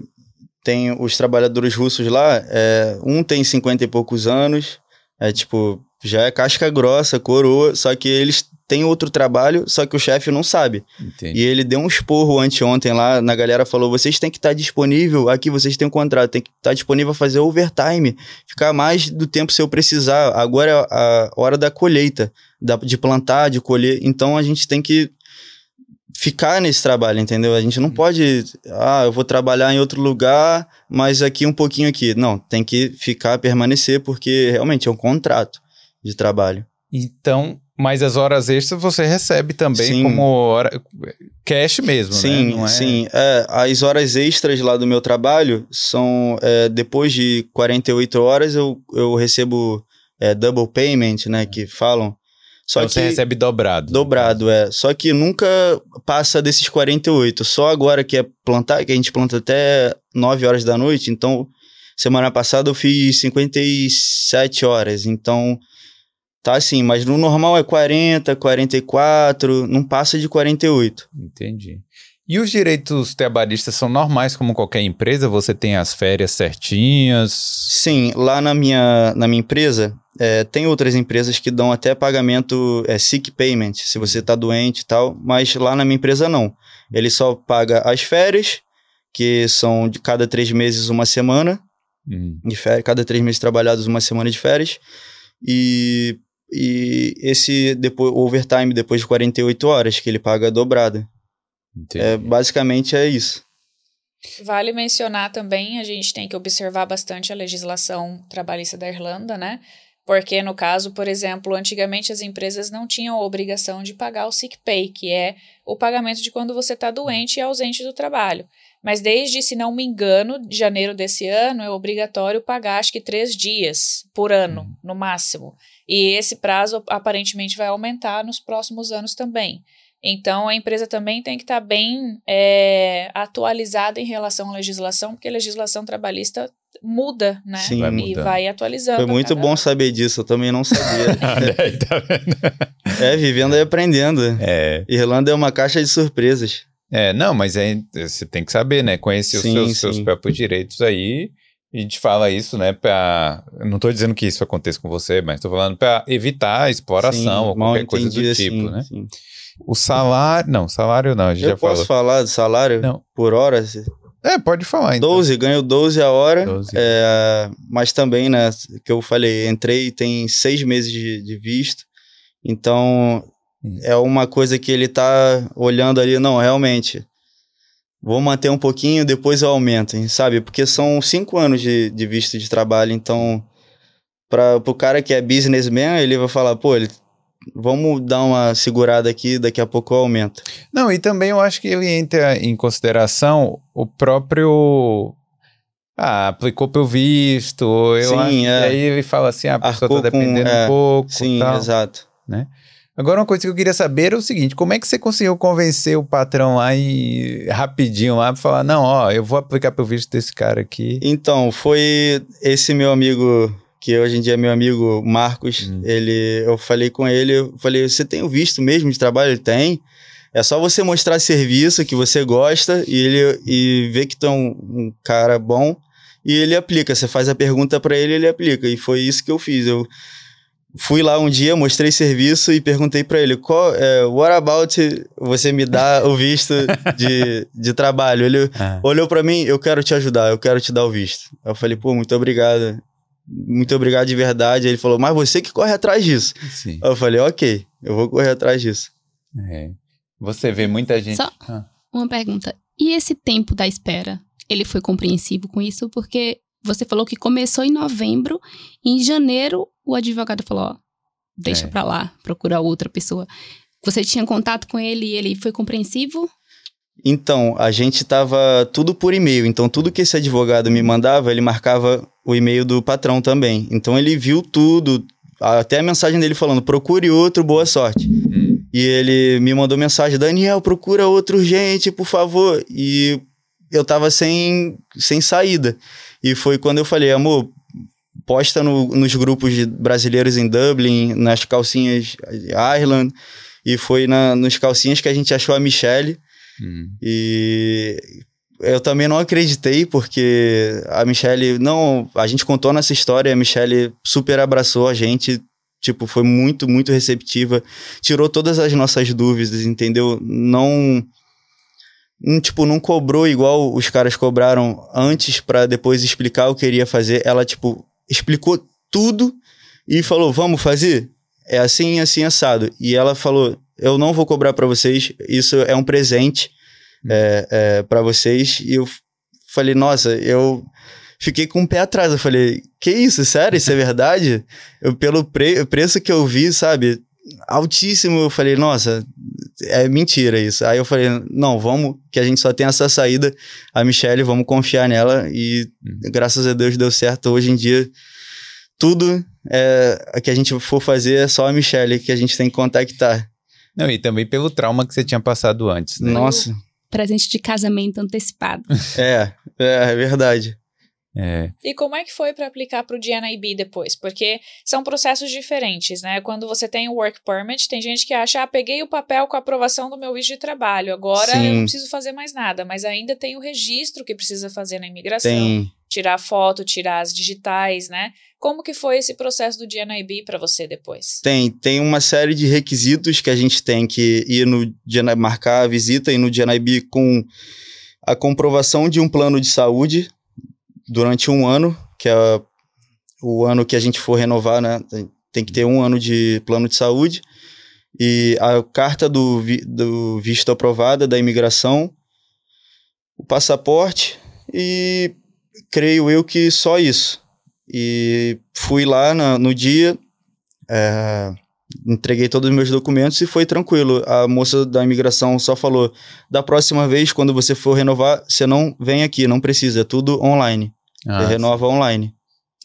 tem os trabalhadores russos lá, é, um tem 50 e poucos anos, é tipo, já é casca grossa, coroa, só que eles têm outro trabalho, só que o chefe não sabe. Entendi. E ele deu um esporro anteontem lá, na galera falou, vocês têm que estar tá disponível, aqui vocês têm um contrato, tem que estar tá disponível a fazer overtime, ficar mais do tempo se eu precisar, agora é a hora da colheita, da, de plantar, de colher, então a gente tem que ficar nesse trabalho, entendeu? A gente não pode, ah, eu vou trabalhar em outro lugar, mas aqui um pouquinho aqui. Não, tem que ficar, permanecer, porque realmente é um contrato de trabalho. Então, mas as horas extras você recebe também sim. como hora, cash mesmo, sim, né? Não é... Sim, é, as horas extras lá do meu trabalho são, é, depois de 48 horas eu, eu recebo é, double payment, né, que falam, só então que, você recebe dobrado. Dobrado, é. Só que nunca passa desses 48. Só agora que é plantar, que a gente planta até 9 horas da noite. Então, semana passada eu fiz 57 horas. Então, tá assim. Mas no normal é 40, 44. Não passa de 48. Entendi. E os direitos trabalhistas são normais como qualquer empresa? Você tem as férias certinhas? Sim, lá na minha, na minha empresa, é, tem outras empresas que dão até pagamento é, sick payment, se você está doente e tal, mas lá na minha empresa não. Ele só paga as férias, que são de cada três meses uma semana, uhum. de férias, cada três meses trabalhados uma semana de férias, e, e esse depois, overtime depois de 48 horas, que ele paga dobrada. É, basicamente é isso. Vale mencionar também, a gente tem que observar bastante a legislação trabalhista da Irlanda, né? Porque, no caso, por exemplo, antigamente as empresas não tinham a obrigação de pagar o sick pay, que é o pagamento de quando você está doente e ausente do trabalho. Mas desde, se não me engano, de janeiro desse ano, é obrigatório pagar acho que três dias por ano, uhum. no máximo. E esse prazo aparentemente vai aumentar nos próximos anos também. Então, a empresa também tem que estar tá bem é, atualizada em relação à legislação, porque a legislação trabalhista muda, né? Sim, vai e vai atualizando. Foi muito bom saber disso, eu também não sabia. tá é, vivendo e aprendendo. É. Irlanda é uma caixa de surpresas. É, não, mas é, você tem que saber, né? Conhecer sim, os seus, seus, próprios direitos aí. E a gente fala isso, né, pra... Não tô dizendo que isso aconteça com você, mas tô falando para evitar a exploração sim, ou qualquer coisa do tipo, né? O salário. Não, salário não, a gente eu já falou. posso falar de salário não. por hora? É, pode falar. Então. 12, ganho 12 a hora. 12. É, mas também, né, que eu falei, entrei tem seis meses de, de visto. Então, hum. é uma coisa que ele tá olhando ali, não, realmente. Vou manter um pouquinho, depois eu aumento, sabe? Porque são cinco anos de, de visto de trabalho, então, para o cara que é businessman, ele vai falar, pô, ele vamos dar uma segurada aqui, daqui a pouco eu aumento. Não, e também eu acho que ele entra em consideração o próprio. Ah, aplicou pelo visto, eu sim, acho, é. aí ele fala assim, ah, a pessoa tá dependendo com, é, um pouco. Sim, tal, exato. Né? Agora, uma coisa que eu queria saber é o seguinte: como é que você conseguiu convencer o patrão lá e rapidinho lá para falar, não, ó, eu vou aplicar pelo visto desse cara aqui? Então, foi esse meu amigo que hoje em dia é meu amigo Marcos, hum. ele, eu falei com ele, eu falei, você tem o visto mesmo de trabalho? Ele tem. É só você mostrar serviço que você gosta e ele e ver que tu é um, um cara bom e ele aplica. Você faz a pergunta para ele, ele aplica. E foi isso que eu fiz. Eu fui lá um dia, mostrei serviço e perguntei para ele, qual, é, what about você me dá o visto de, de trabalho? Ele ah. olhou para mim, eu quero te ajudar, eu quero te dar o visto. Eu falei, pô, muito obrigado muito obrigado de verdade. Ele falou, mas você que corre atrás disso. Sim. Eu falei, ok, eu vou correr atrás disso. É. Você vê muita gente. Só ah. uma pergunta. E esse tempo da espera? Ele foi compreensivo com isso? Porque você falou que começou em novembro, e em janeiro o advogado falou: ó, deixa é. pra lá, procura outra pessoa. Você tinha contato com ele e ele foi compreensivo? Então, a gente tava tudo por e-mail. Então, tudo que esse advogado me mandava, ele marcava o e-mail do patrão também. Então ele viu tudo, até a mensagem dele falando: procure outro, boa sorte. Uhum. E ele me mandou mensagem: Daniel, procura outro urgente, por favor. E eu tava sem, sem saída. E foi quando eu falei: amor, posta no, nos grupos brasileiros em Dublin, nas calcinhas Ireland. E foi na, nos calcinhas que a gente achou a Michelle. Uhum. E eu também não acreditei, porque a Michelle, não, a gente contou nessa história, a Michelle super abraçou a gente, tipo, foi muito, muito receptiva, tirou todas as nossas dúvidas, entendeu? Não, tipo, não cobrou igual os caras cobraram antes para depois explicar o que queria fazer. Ela, tipo, explicou tudo e falou, vamos fazer? É assim, assim, assado. E ela falou, eu não vou cobrar para vocês, isso é um presente é, é, para vocês. E eu falei, nossa, eu fiquei com o pé atrás. Eu falei, que isso, sério? Isso é verdade? eu, pelo pre preço que eu vi, sabe? Altíssimo, eu falei, nossa, é mentira isso. Aí eu falei, não, vamos, que a gente só tem essa saída, a Michelle, vamos confiar nela. E uhum. graças a Deus deu certo. Hoje em dia, tudo é, que a gente for fazer é só a Michelle que a gente tem que contactar. Não, e também pelo trauma que você tinha passado antes, né? Nossa presente de casamento antecipado. é, é, é verdade. É. E como é que foi para aplicar para o DNIB depois? Porque são processos diferentes, né? Quando você tem o work permit, tem gente que acha, ah, peguei o papel com a aprovação do meu visto de trabalho, agora Sim. eu não preciso fazer mais nada, mas ainda tem o registro que precisa fazer na imigração. Tem. Tirar foto, tirar as digitais, né? Como que foi esse processo do DNIB para você depois? Tem, tem uma série de requisitos que a gente tem que ir no DNIB, marcar a visita e no DNIB com a comprovação de um plano de saúde durante um ano, que é o ano que a gente for renovar, né? Tem que ter um ano de plano de saúde. E a carta do, vi, do visto aprovada da imigração, o passaporte e creio eu que só isso. E fui lá na, no dia, é, entreguei todos os meus documentos e foi tranquilo. A moça da imigração só falou: da próxima vez, quando você for renovar, você não vem aqui, não precisa, é tudo online. Ah, você renova online.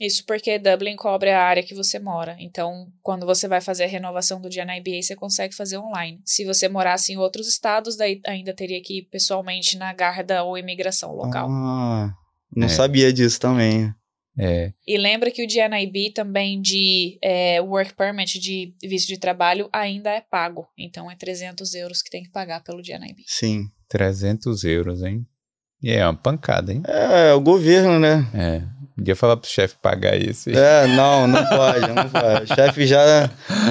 Isso porque Dublin cobre a área que você mora. Então, quando você vai fazer a renovação do GNIBA, você consegue fazer online. Se você morasse em outros estados, daí ainda teria que ir pessoalmente na Garda ou imigração local. Ah, não é. sabia disso também. É. E lembra que o GNIB também de é, Work Permit, de visto de trabalho, ainda é pago. Então é 300 euros que tem que pagar pelo GNIB. Sim. 300 euros, hein? E é uma pancada, hein? É, é o governo, né? É. Podia falar pro chefe pagar isso. É, não, não pode, não pode. O chefe já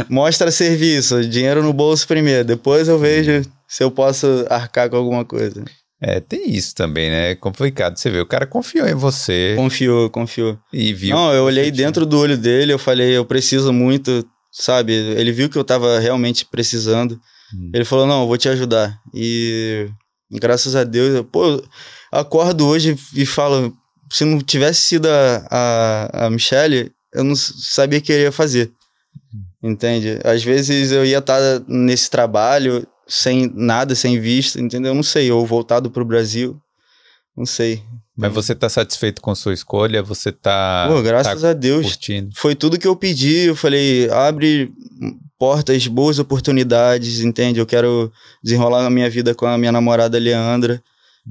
mostra serviço, dinheiro no bolso primeiro. Depois eu vejo se eu posso arcar com alguma coisa. É, tem isso também, né? É complicado. Você vê, o cara confiou em você. Confiou, confiou. E viu. Não, eu olhei dentro do olho dele, eu falei, eu preciso muito, sabe? Ele viu que eu tava realmente precisando. Hum. Ele falou, não, eu vou te ajudar. E graças a Deus, eu, pô, eu acordo hoje e falo, se não tivesse sido a, a, a Michelle, eu não sabia o que eu ia fazer. Hum. Entende? Às vezes eu ia estar tá nesse trabalho, sem nada, sem visto, entendeu? Não sei, ou voltado para o Brasil, não sei. Mas você tá satisfeito com sua escolha? Você tá. Pô, graças tá a Deus. Curtindo. Foi tudo que eu pedi. Eu falei, abre portas, boas oportunidades, entende? Eu quero desenrolar a minha vida com a minha namorada Leandra.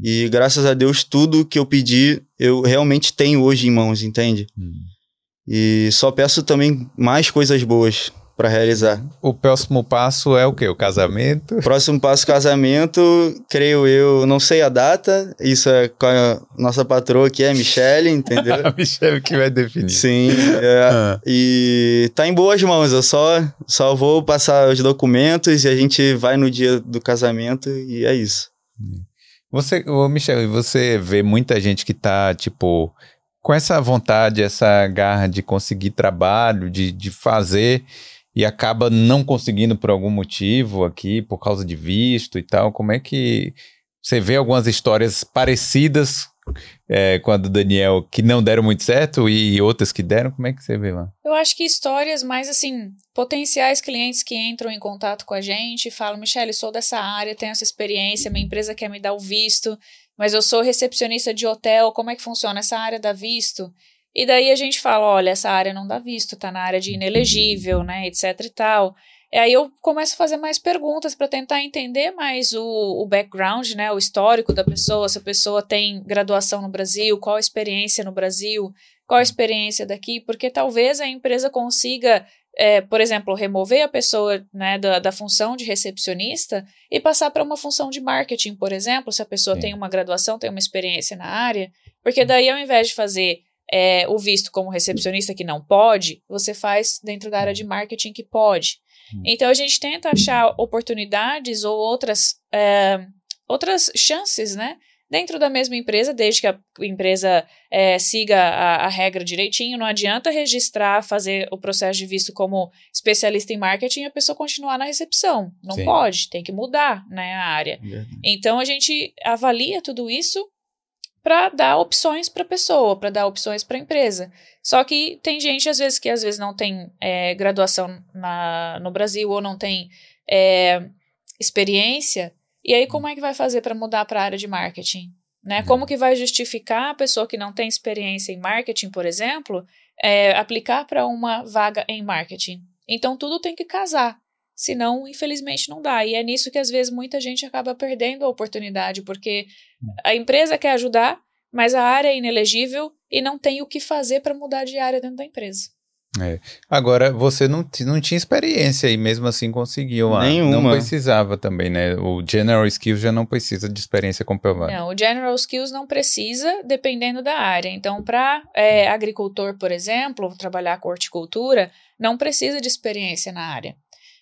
E graças a Deus, tudo que eu pedi, eu realmente tenho hoje em mãos, entende? Hum. E só peço também mais coisas boas para realizar. O próximo passo é o quê? O casamento? Próximo passo, casamento, creio eu, não sei a data, isso é com a nossa patroa que é a Michelle, entendeu? a Michelle que vai definir. Sim, é, ah. e tá em boas mãos, eu só, só vou passar os documentos e a gente vai no dia do casamento e é isso. Você, ô Michelle, você vê muita gente que tá, tipo, com essa vontade, essa garra de conseguir trabalho, de, de fazer e acaba não conseguindo por algum motivo aqui, por causa de visto e tal. Como é que você vê algumas histórias parecidas é, com a do Daniel que não deram muito certo e outras que deram? Como é que você vê lá? Eu acho que histórias mais assim, potenciais clientes que entram em contato com a gente e falam: Michelle, sou dessa área, tenho essa experiência, minha empresa quer me dar o visto, mas eu sou recepcionista de hotel, como é que funciona essa área da visto? E daí a gente fala, olha, essa área não dá visto, tá na área de inelegível, né, etc e tal. E aí eu começo a fazer mais perguntas para tentar entender mais o, o background, né, o histórico da pessoa, se a pessoa tem graduação no Brasil, qual a experiência no Brasil, qual a experiência daqui, porque talvez a empresa consiga, é, por exemplo, remover a pessoa né, da, da função de recepcionista e passar para uma função de marketing, por exemplo, se a pessoa Sim. tem uma graduação, tem uma experiência na área, porque daí ao invés de fazer é, o visto como recepcionista que não pode, você faz dentro da área de marketing que pode. Hum. Então a gente tenta achar oportunidades ou outras, é, outras chances, né? Dentro da mesma empresa, desde que a empresa é, siga a, a, regra direitinho, não adianta registrar, fazer o processo de visto como especialista em marketing e a pessoa continuar na recepção. Não Sim. pode, tem que mudar né, a área. Então a gente avalia tudo isso para dar opções para a pessoa, para dar opções para a empresa. Só que tem gente, às vezes, que às vezes não tem é, graduação na, no Brasil ou não tem é, experiência. E aí, como é que vai fazer para mudar para a área de marketing? Né? Uhum. Como que vai justificar a pessoa que não tem experiência em marketing, por exemplo, é, aplicar para uma vaga em marketing? Então, tudo tem que casar. Senão, infelizmente, não dá. E é nisso que às vezes muita gente acaba perdendo a oportunidade, porque a empresa quer ajudar, mas a área é inelegível e não tem o que fazer para mudar de área dentro da empresa. É. Agora, você não, não tinha experiência e mesmo assim conseguiu. Ah, Nenhuma. Não precisava também, né? O General Skills já não precisa de experiência comprovada. Não, o General Skills não precisa, dependendo da área. Então, para é, agricultor, por exemplo, trabalhar com horticultura, não precisa de experiência na área.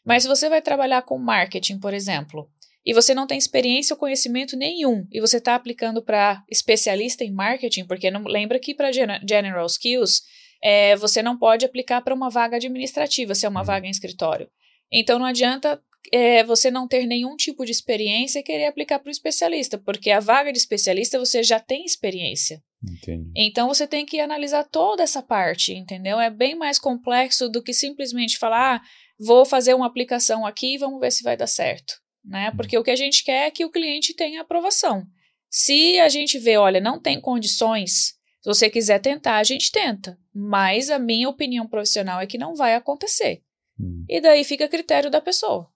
Mas se você vai trabalhar com marketing, por exemplo, e você não tem experiência ou conhecimento nenhum, e você está aplicando para especialista em marketing, porque não lembra que para General Skills é, você não pode aplicar para uma vaga administrativa, se é uma uhum. vaga em escritório. Então não adianta é, você não ter nenhum tipo de experiência e querer aplicar para o especialista, porque a vaga de especialista você já tem experiência. Entendi. Então você tem que analisar toda essa parte, entendeu? É bem mais complexo do que simplesmente falar, ah, vou fazer uma aplicação aqui e vamos ver se vai dar certo, né? Uhum. Porque o que a gente quer é que o cliente tenha aprovação. Se a gente vê, olha, não tem condições, se você quiser tentar, a gente tenta. Mas a minha opinião profissional é que não vai acontecer. Hum. E daí fica a critério da pessoa.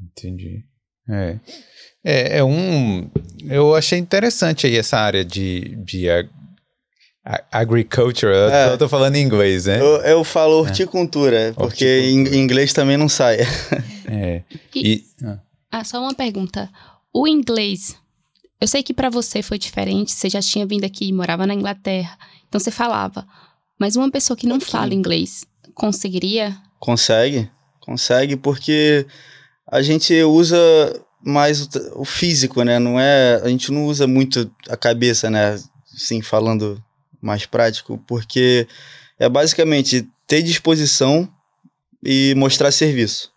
Entendi. É. É, é um. Eu achei interessante aí essa área de, de Agriculture, é. eu tô falando em inglês, né? Eu, eu falo é. horticultura, é. porque horticultura. em inglês também não sai. É. E, e ah. Ah, só uma pergunta. O inglês, eu sei que para você foi diferente, você já tinha vindo aqui, morava na Inglaterra, então você falava. Mas uma pessoa que não fala inglês, conseguiria? Consegue, consegue, porque a gente usa mais o, o, físico, né? Não é, a gente não usa muito a cabeça, né? Sim, falando mais prático, porque é basicamente ter disposição e mostrar serviço.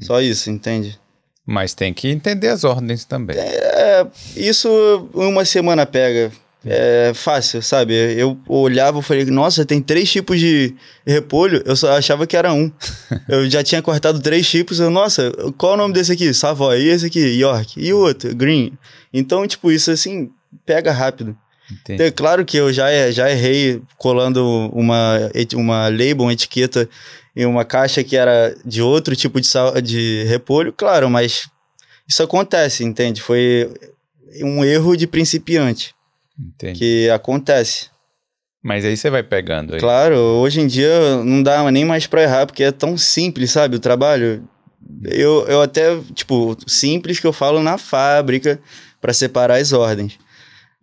Só isso, entende? Mas tem que entender as ordens também. É, isso uma semana pega. É fácil, sabe? Eu olhava e falei, nossa, tem três tipos de repolho. Eu só achava que era um. eu já tinha cortado três tipos. Eu, nossa, qual é o nome desse aqui? Savoy. E esse aqui? York. E o outro? Green. Então, tipo, isso assim, pega rápido. Entendi. Claro que eu já, já errei colando uma, uma label, uma etiqueta em uma caixa que era de outro tipo de, sal, de repolho, claro, mas isso acontece, entende? Foi um erro de principiante. Entendi. Que acontece. Mas aí você vai pegando. Aí. Claro, hoje em dia não dá nem mais pra errar, porque é tão simples, sabe? O trabalho. Eu, eu até, tipo, simples que eu falo na fábrica para separar as ordens.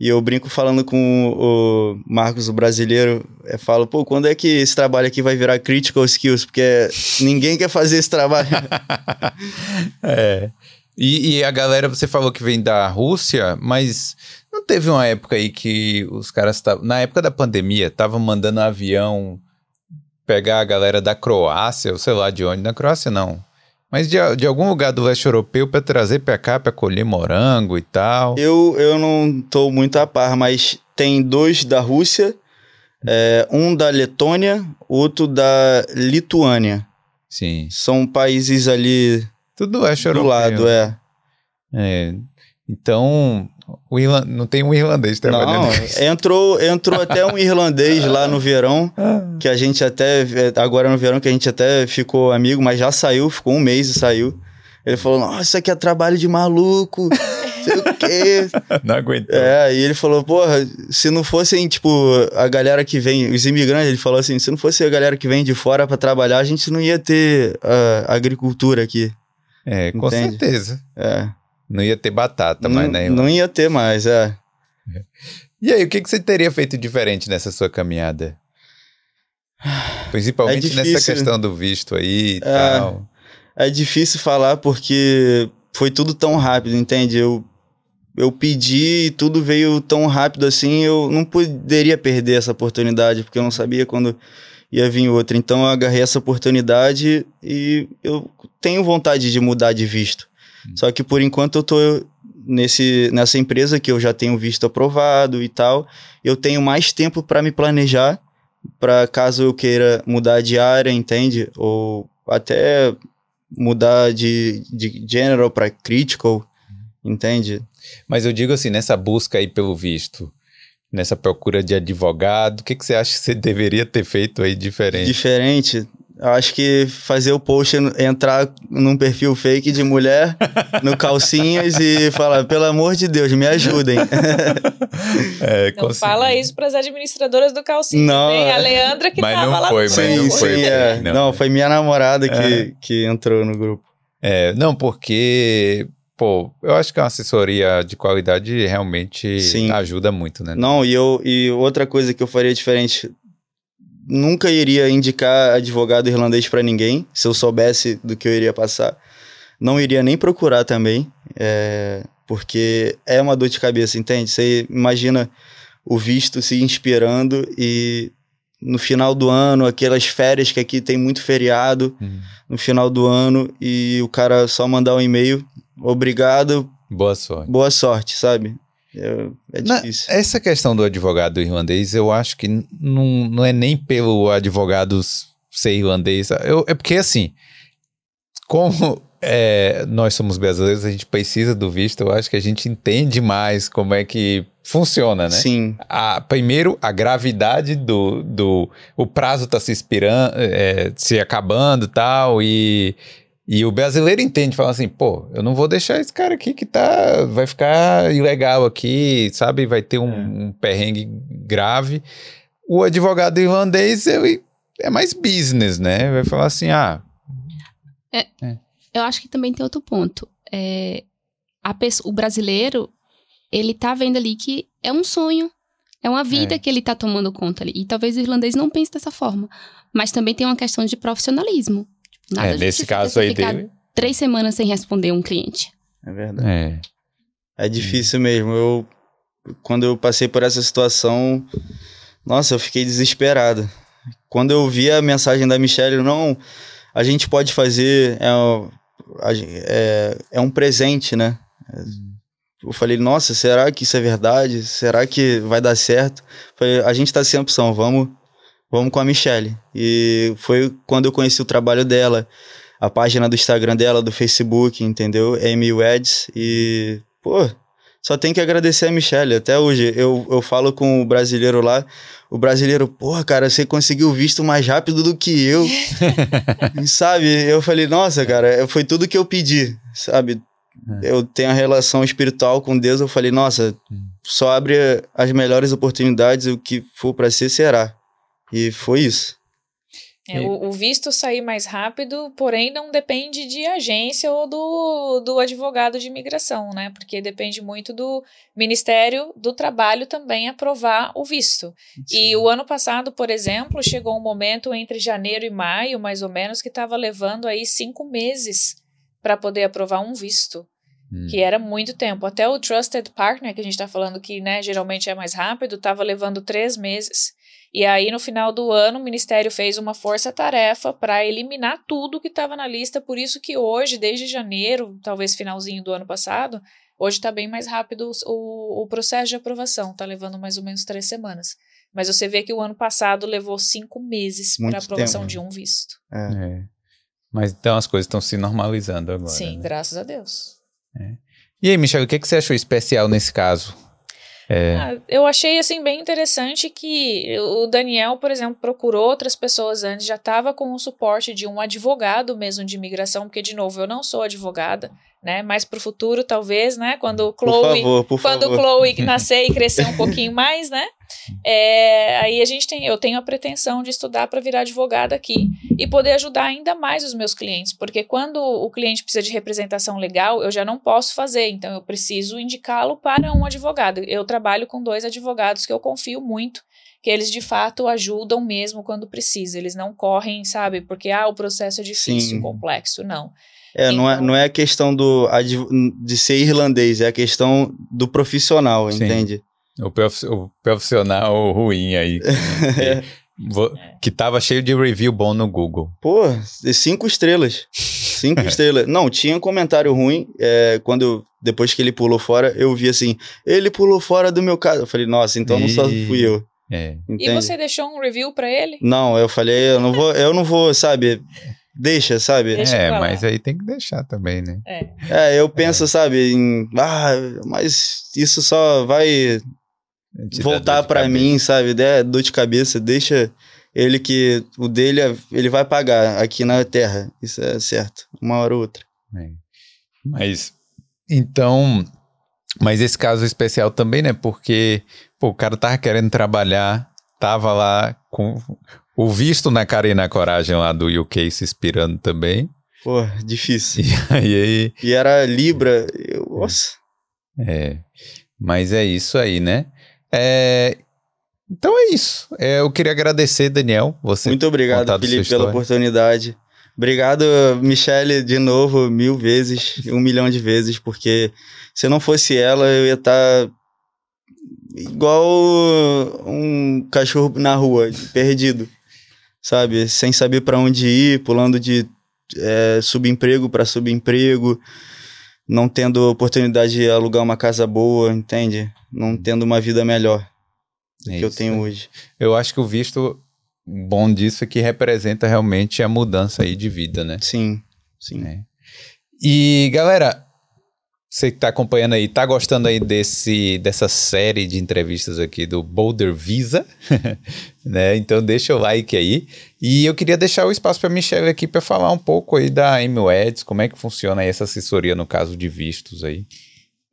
E eu brinco falando com o Marcos, o brasileiro, eu falo, pô, quando é que esse trabalho aqui vai virar critical skills? Porque ninguém quer fazer esse trabalho. é. E, e, a galera, você falou que vem da Rússia, mas não teve uma época aí que os caras estavam. Na época da pandemia, estavam mandando um avião pegar a galera da Croácia, ou sei lá de onde. Na Croácia não. Mas de, de algum lugar do leste europeu para trazer para cá para colher morango e tal? Eu, eu não tô muito a par, mas tem dois da Rússia, é, um da Letônia, outro da Lituânia. Sim. São países ali tudo do leste europeu. Do lado, é. É. Então, o Irland... não tem um irlandês trabalhando. Não, entrou, entrou até um irlandês lá no verão, que a gente até, agora no verão, que a gente até ficou amigo, mas já saiu, ficou um mês e saiu. Ele falou, nossa, isso aqui é trabalho de maluco, sei o quê. Não aguentou. É, e ele falou, porra, se não fossem, tipo, a galera que vem, os imigrantes, ele falou assim, se não fosse a galera que vem de fora para trabalhar, a gente não ia ter a agricultura aqui. É, com Entende? certeza. É. Não ia ter batata não, mais, né? Não ia ter mais, é. E aí, o que, que você teria feito diferente nessa sua caminhada? Principalmente é nessa questão do visto aí e é, tal. É difícil falar porque foi tudo tão rápido, entende? Eu, eu pedi e tudo veio tão rápido assim, eu não poderia perder essa oportunidade, porque eu não sabia quando ia vir outra. Então eu agarrei essa oportunidade e eu tenho vontade de mudar de visto. Hum. Só que por enquanto eu tô nesse, nessa empresa que eu já tenho visto aprovado e tal. Eu tenho mais tempo para me planejar para caso eu queira mudar de área, entende? Ou até mudar de, de general para critical, entende? Mas eu digo assim, nessa busca aí pelo visto, nessa procura de advogado? O que, que você acha que você deveria ter feito aí diferente? Diferente? Eu acho que fazer o post entrar num perfil fake de mulher no calcinhas e falar, pelo amor de Deus, me ajudem. é, não fala isso para as administradoras do calcinha. Não, a Leandra que mas tava não lá foi, mas sim, não foi. Sim, é. não. não. foi minha namorada que, é. que entrou no grupo. É, não, porque pô, eu acho que uma assessoria de qualidade realmente Sim. ajuda muito, né? Não, e, eu, e outra coisa que eu faria diferente, nunca iria indicar advogado irlandês para ninguém, se eu soubesse do que eu iria passar. Não iria nem procurar também, é, porque é uma dor de cabeça, entende? Você imagina o visto se inspirando e no final do ano, aquelas férias que aqui tem muito feriado, uhum. no final do ano, e o cara só mandar um e-mail, obrigado. Boa sorte. Boa sorte, sabe? É, difícil. Na, essa questão do advogado irlandês, eu acho que não, não é nem pelo advogado ser irlandês. Eu, é porque, assim, como é, nós somos brasileiros, a gente precisa do visto, eu acho que a gente entende mais como é que funciona, né? Sim. A, primeiro, a gravidade do, do... O prazo tá se expirando, é, se acabando tal, e e o brasileiro entende, fala assim, pô, eu não vou deixar esse cara aqui que tá, vai ficar ilegal aqui, sabe? Vai ter um, é. um perrengue grave. O advogado irlandês, ele é mais business, né? Vai falar assim, ah... É, é. Eu acho que também tem outro ponto. É, a pessoa, o brasileiro, ele tá vendo ali que é um sonho, é uma vida é. que ele tá tomando conta ali. E talvez o irlandês não pense dessa forma. Mas também tem uma questão de profissionalismo. Nada é, nesse caso aí dele. Três semanas sem responder um cliente. É verdade. É, é difícil mesmo. Eu, quando eu passei por essa situação, nossa, eu fiquei desesperado. Quando eu vi a mensagem da Michelle, não, a gente pode fazer, é, é, é um presente, né? Eu falei, nossa, será que isso é verdade? Será que vai dar certo? Falei, a gente tá sem opção, vamos, vamos com a Michelle. E foi quando eu conheci o trabalho dela, a página do Instagram dela, do Facebook, entendeu? Amy Weds. E, pô, só tem que agradecer a Michelle. Até hoje, eu, eu falo com o brasileiro lá, o brasileiro, porra, cara, você conseguiu visto mais rápido do que eu. sabe? Eu falei, nossa, cara, foi tudo que eu pedi, sabe? É. Eu tenho a relação espiritual com Deus, eu falei, nossa, hum. só abre as melhores oportunidades, o que for para ser, será. E foi isso. É, o, o, visto sair mais rápido, porém não depende de agência ou do, do advogado de imigração, né? Porque depende muito do Ministério do Trabalho também aprovar o visto. Sim. E o ano passado, por exemplo, chegou um momento entre janeiro e maio, mais ou menos, que estava levando aí cinco meses para poder aprovar um visto. Hum. Que era muito tempo. Até o Trusted Partner, que a gente está falando que né, geralmente é mais rápido, estava levando três meses. E aí, no final do ano, o Ministério fez uma força-tarefa para eliminar tudo que estava na lista. Por isso que hoje, desde janeiro, talvez finalzinho do ano passado, hoje está bem mais rápido o, o processo de aprovação. Está levando mais ou menos três semanas. Mas você vê que o ano passado levou cinco meses para aprovação tempo. de um visto. É. é. Mas então as coisas estão se normalizando agora. Sim, né? graças a Deus. É. E aí, Michel, o que, que você achou especial nesse caso? É... Ah, eu achei assim bem interessante que o Daniel, por exemplo, procurou outras pessoas antes, já estava com o suporte de um advogado mesmo de imigração, porque de novo eu não sou advogada, né? Mas para o futuro, talvez, né? Quando Chloe, por favor, por quando favor. Chloe nascer e crescer um pouquinho mais, né? É, aí a gente tem, eu tenho a pretensão de estudar para virar advogada aqui e poder ajudar ainda mais os meus clientes, porque quando o cliente precisa de representação legal, eu já não posso fazer, então eu preciso indicá-lo para um advogado. Eu trabalho com dois advogados que eu confio muito, que eles de fato ajudam mesmo quando precisa. Eles não correm, sabe, porque ah, o processo é difícil, Sim. complexo, não. É, então, não é, não é a questão do, de ser irlandês, é a questão do profissional, Sim. entende? O profissional ruim aí. é. Que tava cheio de review bom no Google. Pô, cinco estrelas. Cinco estrelas. Não, tinha um comentário ruim. É, quando eu, depois que ele pulou fora, eu vi assim: ele pulou fora do meu caso. Eu falei, nossa, então e... não só fui eu. É. E você deixou um review para ele? Não, eu falei, eu não vou, eu não vou, sabe? Deixa, sabe? Deixa é, mas aí tem que deixar também, né? É, é eu penso, é. sabe, em, ah, mas isso só vai voltar para mim, sabe? É dor de cabeça, deixa ele que o dele é, ele vai pagar aqui na Terra, isso é certo, uma hora ou outra. É. Mas então, mas esse caso especial também, né? Porque pô, o cara tava querendo trabalhar, tava lá com o visto na cara e na coragem lá do UK se inspirando também. Pô, difícil. E aí, e era Libra, eu, nossa. É. Mas é isso aí, né? É, então é isso. É, eu queria agradecer, Daniel, você. Muito obrigado, Felipe, pela oportunidade. Obrigado, Michele, de novo, mil vezes, um milhão de vezes, porque se não fosse ela, eu ia estar tá igual um cachorro na rua, perdido, sabe? Sem saber para onde ir, pulando de é, subemprego para subemprego, não tendo oportunidade de alugar uma casa boa, entende? não tendo uma vida melhor é que eu tenho hoje. Eu acho que o visto bom disso é que representa realmente a mudança aí de vida, né? Sim, sim. É. E galera, você que está acompanhando aí, tá gostando aí desse, dessa série de entrevistas aqui do Boulder Visa, né? Então deixa o like aí. E eu queria deixar o espaço para Michelle aqui para falar um pouco aí da MWEDS, como é que funciona essa assessoria no caso de vistos aí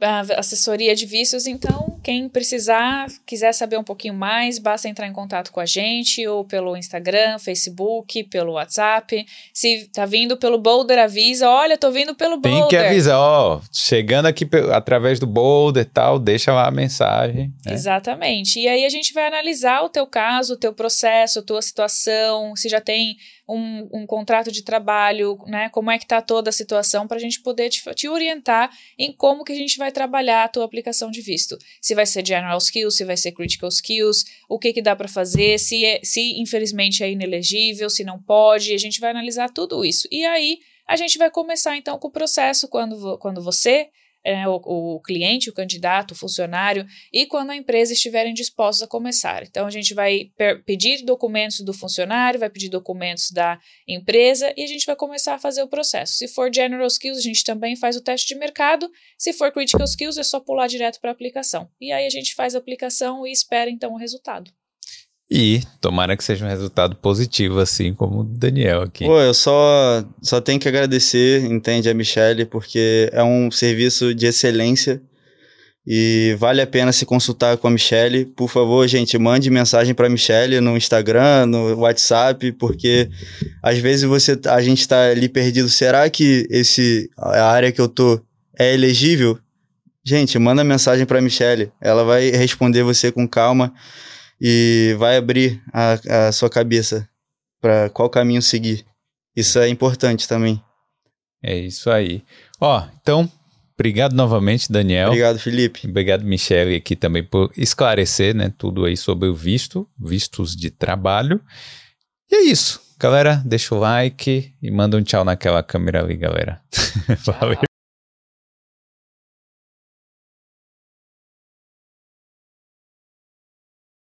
a assessoria de vícios, então Quem precisar, quiser saber um pouquinho mais, basta entrar em contato com a gente ou pelo Instagram, Facebook, pelo WhatsApp. Se tá vindo pelo Boulder, avisa. Olha, tô vindo pelo Boulder. Tem que avisar, ó, chegando aqui através do Boulder e tal, deixa lá a mensagem. Né? Exatamente. E aí a gente vai analisar o teu caso, o teu processo, a tua situação, se já tem um, um contrato de trabalho, né? Como é que está toda a situação para a gente poder te, te, orientar em como que a gente vai trabalhar a tua aplicação de visto. Se vai ser general skills, se vai ser critical skills, o que que dá para fazer, se, é, se infelizmente é inelegível, se não pode, a gente vai analisar tudo isso. E aí a gente vai começar então com o processo quando, quando você é, o, o, cliente, o candidato, o funcionário e quando a empresa estiverem dispostos a começar. Então, a gente vai pedir documentos do funcionário, vai pedir documentos da empresa e a gente vai começar a fazer o processo. Se for General Skills, a gente também faz o teste de mercado. Se for Critical Skills, é só pular direto para a aplicação. E aí a gente faz a aplicação e espera então o resultado. E tomara que seja um resultado positivo, assim como o Daniel aqui. Pô, eu só, só tenho que agradecer, entende, a Michelle, porque é um serviço de excelência e vale a pena se consultar com a Michelle. Por favor, gente, mande mensagem para a Michelle no Instagram, no WhatsApp, porque às vezes você, a gente está ali perdido. Será que esse, a área que eu tô é elegível? Gente, manda mensagem para a Michelle. Ela vai responder você com calma e vai abrir a, a sua cabeça para qual caminho seguir. Isso é importante também. É isso aí. Ó, então, obrigado novamente, Daniel. Obrigado, Felipe. Obrigado, Michele, aqui também por esclarecer, né, tudo aí sobre o visto, vistos de trabalho. E é isso. Galera, deixa o like e manda um tchau naquela câmera ali, galera. Valeu.